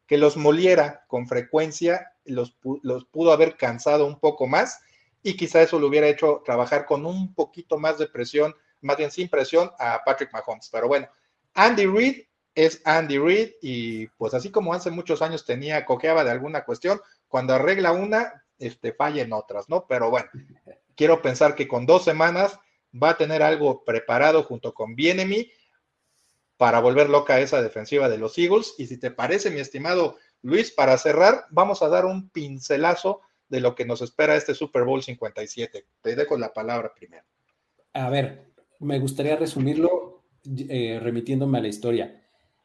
que los moliera con frecuencia, los, los pudo haber cansado un poco más y quizá eso lo hubiera hecho trabajar con un poquito más de presión, más bien sin presión a Patrick Mahomes. Pero bueno, Andy Reid es Andy Reid y pues así como hace muchos años tenía, cojeaba de alguna cuestión, cuando arregla una, este, en otras, ¿no? Pero bueno, quiero pensar que con dos semanas va a tener algo preparado junto con Bienemi para volver loca esa defensiva de los Eagles. Y si te parece, mi estimado Luis, para cerrar, vamos a dar un pincelazo de lo que nos espera este Super Bowl 57. Te dejo la palabra primero. A ver, me gustaría resumirlo eh, remitiéndome a la historia.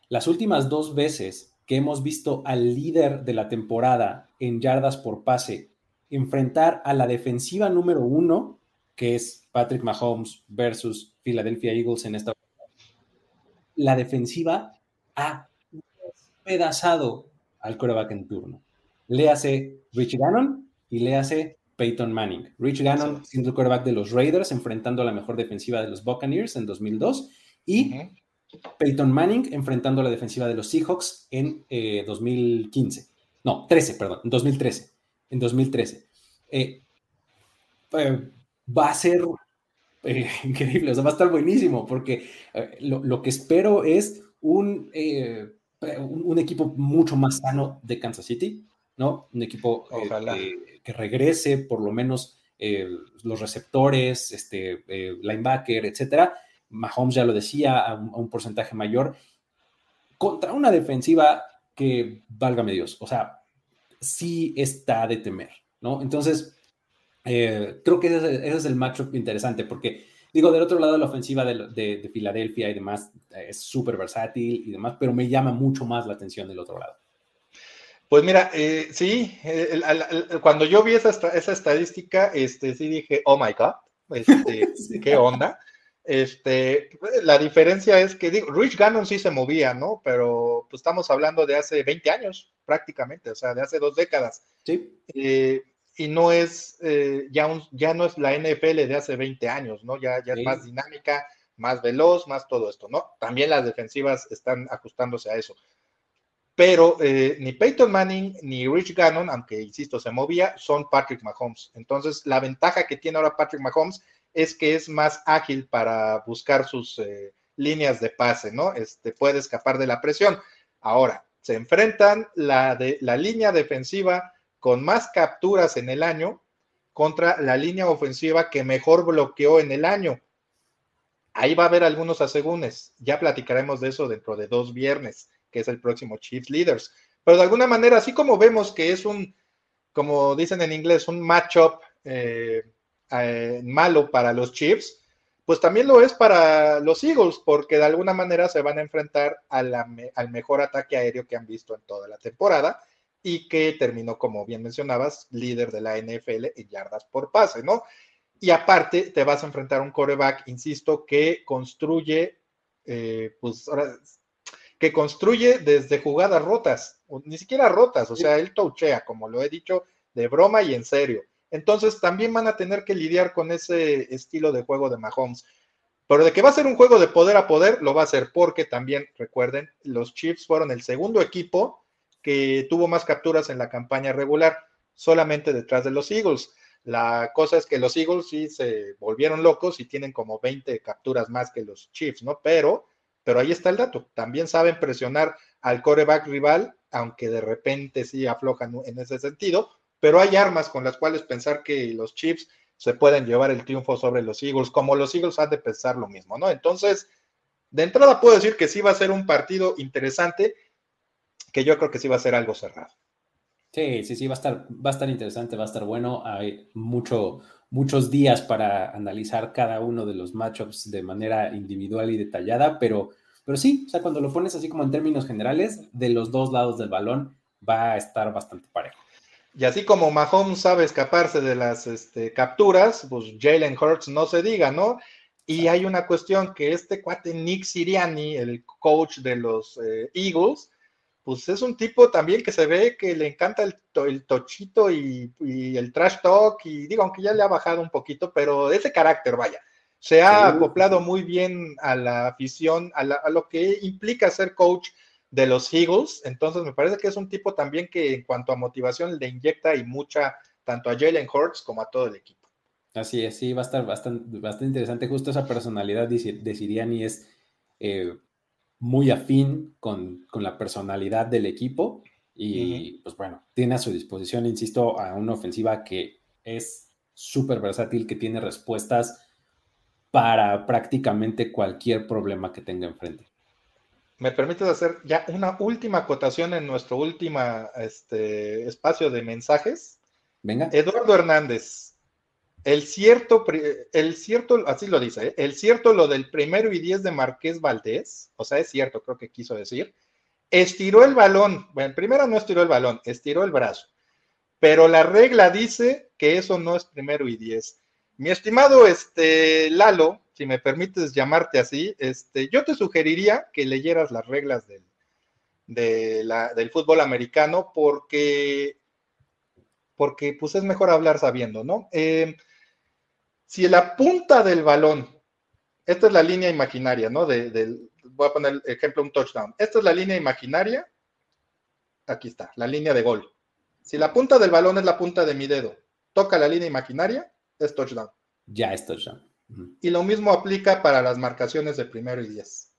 Las últimas dos veces que hemos visto al líder de la temporada en yardas por pase enfrentar a la defensiva número uno, que es Patrick Mahomes versus Philadelphia Eagles en esta. La defensiva ha despedazado al coreback en turno. Le hace Rich Gannon y le hace Peyton Manning. Rich Gannon siendo el quarterback de los Raiders, enfrentando a la mejor defensiva de los Buccaneers en 2002, y Peyton Manning enfrentando a la defensiva de los Seahawks en 2015. Eh, no, 13, perdón, en 2013. En 2013. Eh, eh, va a ser (laughs) increíble, o sea, va a estar buenísimo, porque lo, que espero es un, un, equipo mucho más sano de Kansas City, ¿no? Un equipo que regrese por lo menos los receptores, este, linebacker, etcétera, Mahomes ya lo decía, a un, porcentaje mayor, contra una defensiva que, válgame Dios, o sea, sí está de temer, ¿no? Entonces, eh, creo que ese, es el matchup interesante, porque, digo, del otro lado, la ofensiva de, Filadelfia y demás es súper versátil y demás, pero me llama mucho más la atención del otro lado. Pues mira, eh, sí, cuando yo vi esa, esa, estadística, este, sí dije, oh my God, (laughs) este, ¿qué onda? Este, la diferencia es que digo, Rich Gannon sí se movía, ¿no? Pero pues, estamos hablando de hace 20 años prácticamente, o sea, de hace dos décadas. Sí. Eh, y no es eh, ya, un, ya no es la NFL de hace 20 años, ¿no? Ya, ya es más dinámica, más veloz, más todo esto, ¿no? También las defensivas están ajustándose a eso. Pero eh, ni Peyton Manning ni Rich Gannon, aunque insisto, se movía, son Patrick Mahomes. Entonces, la ventaja que tiene ahora Patrick Mahomes es que es más ágil para buscar sus eh, líneas de pase, ¿no? Este, puede escapar de la presión. Ahora, se enfrentan la, de, la línea defensiva con más capturas en el año contra la línea ofensiva que mejor bloqueó en el año. Ahí va a haber algunos asegúnes. Ya platicaremos de eso dentro de dos viernes, que es el próximo Chiefs Leaders. Pero de alguna manera, así como vemos que es un, como dicen en inglés, un matchup eh, eh, malo para los Chiefs, pues también lo es para los Eagles, porque de alguna manera se van a enfrentar al mejor ataque aéreo que han visto en toda la temporada y que terminó, como bien mencionabas, líder de la NFL en yardas por pase, ¿no? Y aparte, te vas a enfrentar a un coreback, insisto, que construye, eh, pues ahora, que construye desde jugadas rotas, ni siquiera rotas, o sea, él touchea, como lo he dicho, de broma y en serio. Entonces también van a tener que lidiar con ese estilo de juego de Mahomes. Pero de que va a ser un juego de poder a poder, lo va a ser porque también, recuerden, los Chiefs fueron el segundo equipo que tuvo más capturas en la campaña regular, solamente detrás de los Eagles. La cosa es que los Eagles sí se volvieron locos y tienen como 20 capturas más que los Chiefs, ¿no? Pero, pero ahí está el dato. También saben presionar al coreback rival, aunque de repente sí aflojan en ese sentido, pero hay armas con las cuales pensar que los Chiefs se pueden llevar el triunfo sobre los Eagles, como los Eagles han de pensar lo mismo, ¿no? Entonces, de entrada puedo decir que sí va a ser un partido interesante, que yo creo que sí va a ser algo cerrado. Sí, sí, sí, va a estar, va a estar interesante, va a estar bueno. Hay mucho, muchos días para analizar cada uno de los matchups de manera individual y detallada, pero, pero sí, o sea, cuando lo pones así como en términos generales, de los dos lados del balón va a estar bastante parejo. Y así como Mahomes sabe escaparse de las este, capturas, pues Jalen Hurts no se diga, ¿no? Y hay una cuestión que este cuate Nick Siriani, el coach de los eh, Eagles, pues es un tipo también que se ve que le encanta el, el tochito y, el trash talk, y digo, aunque ya le ha bajado un poquito, pero ese carácter, vaya, se ha acoplado muy bien a la afición, a, a lo que implica ser coach de los Eagles. Entonces me parece que es un tipo también que en cuanto a motivación le inyecta y mucha tanto a Jalen Hurts como a todo el equipo. Así es, sí, va a estar bastante, bastante interesante. Justo esa personalidad de Siriani es eh, muy afín con, la personalidad del equipo y pues bueno, tiene a su disposición, insisto, a una ofensiva que es súper versátil, que tiene respuestas para prácticamente cualquier problema que tenga enfrente. ¿Me permites hacer ya una última acotación en nuestro último este, espacio de mensajes? Venga. Eduardo Hernández, el cierto, el cierto, así lo dice, ¿eh? el cierto lo del primero y diez de Marqués Valdés, o sea, es cierto, creo que quiso decir, estiró el balón, bueno, primero no estiró el balón, estiró el brazo, pero la regla dice que eso no es primero y diez. Mi estimado este, Lalo, si me permites llamarte así, este, yo te sugeriría que leyeras las reglas del, del fútbol americano porque, porque pues es mejor hablar sabiendo, ¿no? Eh, si la punta del balón, esta es la línea imaginaria, ¿no? Voy a poner ejemplo un touchdown. Esta es la línea imaginaria. Aquí está, la línea de gol. Si la punta del balón es la punta de mi dedo, toca la línea imaginaria, es touchdown. Ya es touchdown. Y lo mismo aplica para las marcaciones de primero y diez.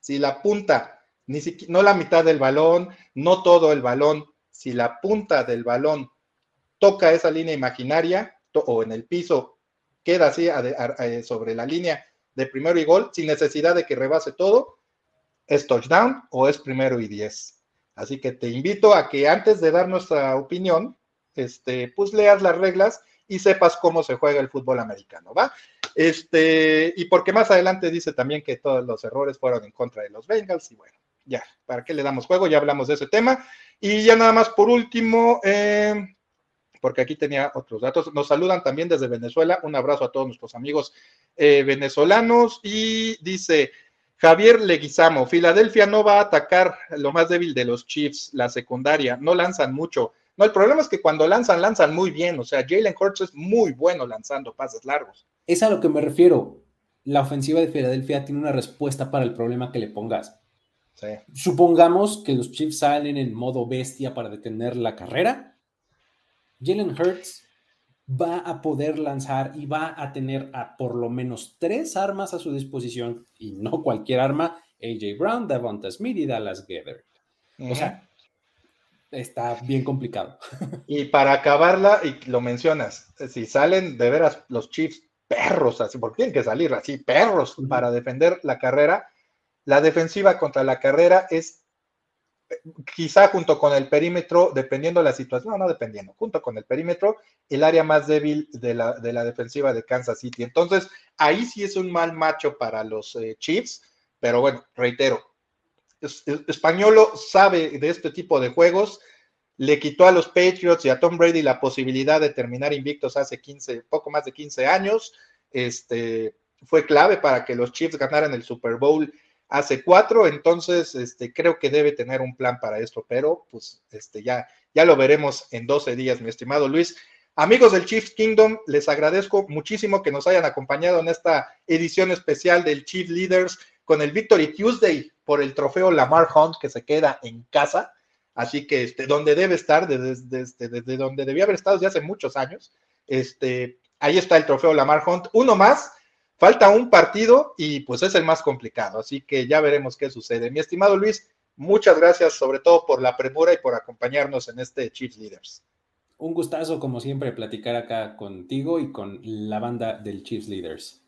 Si la punta, ni siquiera, no la mitad del balón, no todo el balón, si la punta del balón toca esa línea imaginaria o en el piso queda así eh, sobre la línea de primero y gol sin necesidad de que rebase todo, es touchdown o es primero y diez. Así que te invito a que antes de dar nuestra opinión, este, pues leas las reglas y sepas cómo se juega el fútbol americano, ¿va? Este, y porque más adelante dice también que todos los errores fueron en contra de los Bengals, y bueno, ya, ¿para qué le damos juego? Ya hablamos de ese tema. Y ya nada más por último, eh, porque aquí tenía otros datos. Nos saludan también desde Venezuela. Un abrazo a todos nuestros amigos eh, venezolanos. Y dice Javier Leguizamo, Filadelfia no va a atacar lo más débil de los Chiefs, la secundaria. No lanzan mucho. No, el problema es que cuando lanzan, lanzan muy bien. O sea, Jalen Hurts es muy bueno lanzando pases largos. Es a lo que me refiero. La ofensiva de Filadelfia tiene una respuesta para el problema que le pongas. Supongamos que los Chiefs salen en modo bestia para detener la carrera Jalen Hurts va a poder lanzar y va a tener a por lo menos tres armas a su disposición y no cualquier arma, AJ Brown, Devonta Smith y Dallas Gather. O sea, está bien complicado. Y para acabarla, y lo mencionas, si salen de veras los Chiefs perros, así, porque tienen que salir así, perros, para defender la carrera, la defensiva contra la carrera es quizá junto con el perímetro, dependiendo de la situación, no, no dependiendo, junto con el perímetro, el área más débil de la, defensiva de Kansas City. Entonces, ahí sí es un mal macho para los eh, Chiefs, pero bueno, reitero, Españolo sabe de este tipo de juegos, le quitó a los Patriots y a Tom Brady la posibilidad de terminar invictos hace 15, poco más de 15 años, este, fue clave para que los Chiefs ganaran el Super Bowl hace cuatro, entonces este, creo que debe tener un plan para esto, pero pues este, ya, ya lo veremos en 12 días, mi estimado Luis. Amigos del Chiefs Kingdom, les agradezco muchísimo que nos hayan acompañado en esta edición especial del Chief Leaders con el Victory Tuesday por el trofeo Lamar Hunt que se queda en casa. Así que este, donde debe estar, desde, desde, desde donde debía haber estado desde hace muchos años, este, ahí está el trofeo Lamar Hunt. Uno más Falta un partido y pues es el más complicado, así que ya veremos qué sucede. Mi estimado Luis, muchas gracias sobre todo por la premura y por acompañarnos en este Chiefs Leaders. Un gustazo, como siempre, platicar acá contigo y con la banda del Chiefs Leaders.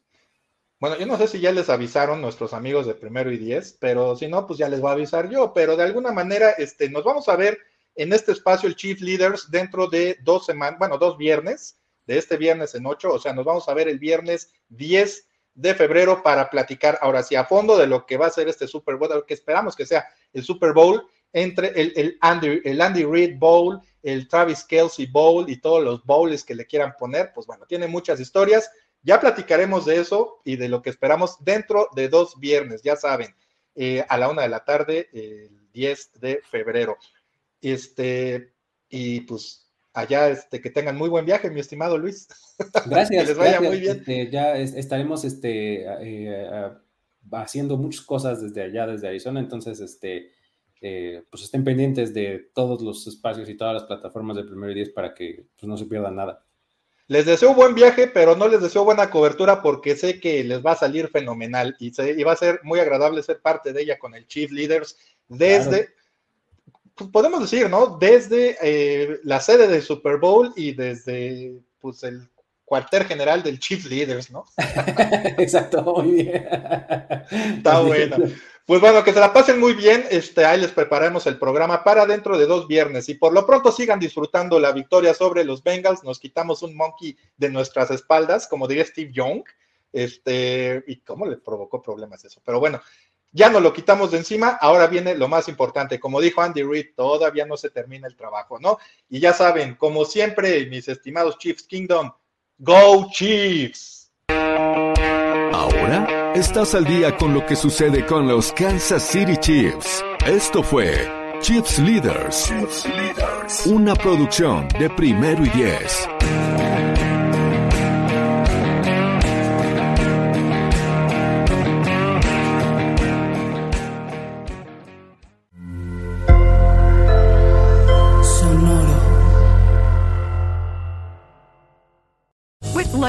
Bueno, yo no sé si ya les avisaron nuestros amigos de primero y diez, pero si no, pues ya les voy a avisar yo. Pero de alguna manera, este, nos vamos a ver en este espacio el Chiefs Leaders dentro de dos semanas, bueno, dos viernes de este viernes en 8, o sea, nos vamos a ver el viernes 10 de febrero para platicar ahora sí a fondo de lo que va a ser este Super Bowl, que esperamos que sea el Super Bowl entre el, el, Andy, el Andy Reid Bowl, el Travis Kelsey Bowl y todos los bowls que le quieran poner, pues bueno, tiene muchas historias. Ya platicaremos de eso y de lo que esperamos dentro de dos viernes, ya saben, eh, a la una de la tarde, el 10 de febrero. Este, y pues allá este, que tengan muy buen viaje, mi estimado Luis. (laughs) Gracias. que les vaya muy bien. Este, ya estaremos este, eh, haciendo muchas cosas desde allá, desde Arizona, entonces este, eh, pues estén pendientes de todos los espacios y todas las plataformas de Primero y Diez para que pues, no se pierdan nada. Les deseo buen viaje, pero no les deseo buena cobertura porque sé que les va a salir fenomenal y, se, va a ser muy agradable ser parte de ella con el Chief Leaders desde, pues podemos decir, ¿no? Desde eh, la sede del Super Bowl y desde pues, el cuartel general del Chief Leaders, ¿no? (laughs) Exacto, muy bien. Está bueno. Pues bueno, que se la pasen muy bien. Este, ahí les preparamos el programa para dentro de dos viernes. Y por lo pronto sigan disfrutando la victoria sobre los Bengals. Nos quitamos un monkey de nuestras espaldas, como diría Steve Young. Este, y cómo le provocó problemas eso. Pero bueno, ya nos lo quitamos de encima. Ahora viene lo más importante. Como dijo Andy Reid, todavía no se termina el trabajo, ¿no? Y ya saben, como siempre, mis estimados Chiefs Kingdom, Go Chiefs. Ahora estás al día con lo que sucede con los Kansas City Chiefs. Esto fue Chiefs Leaders, Chiefs Leaders. una producción de primero y diez.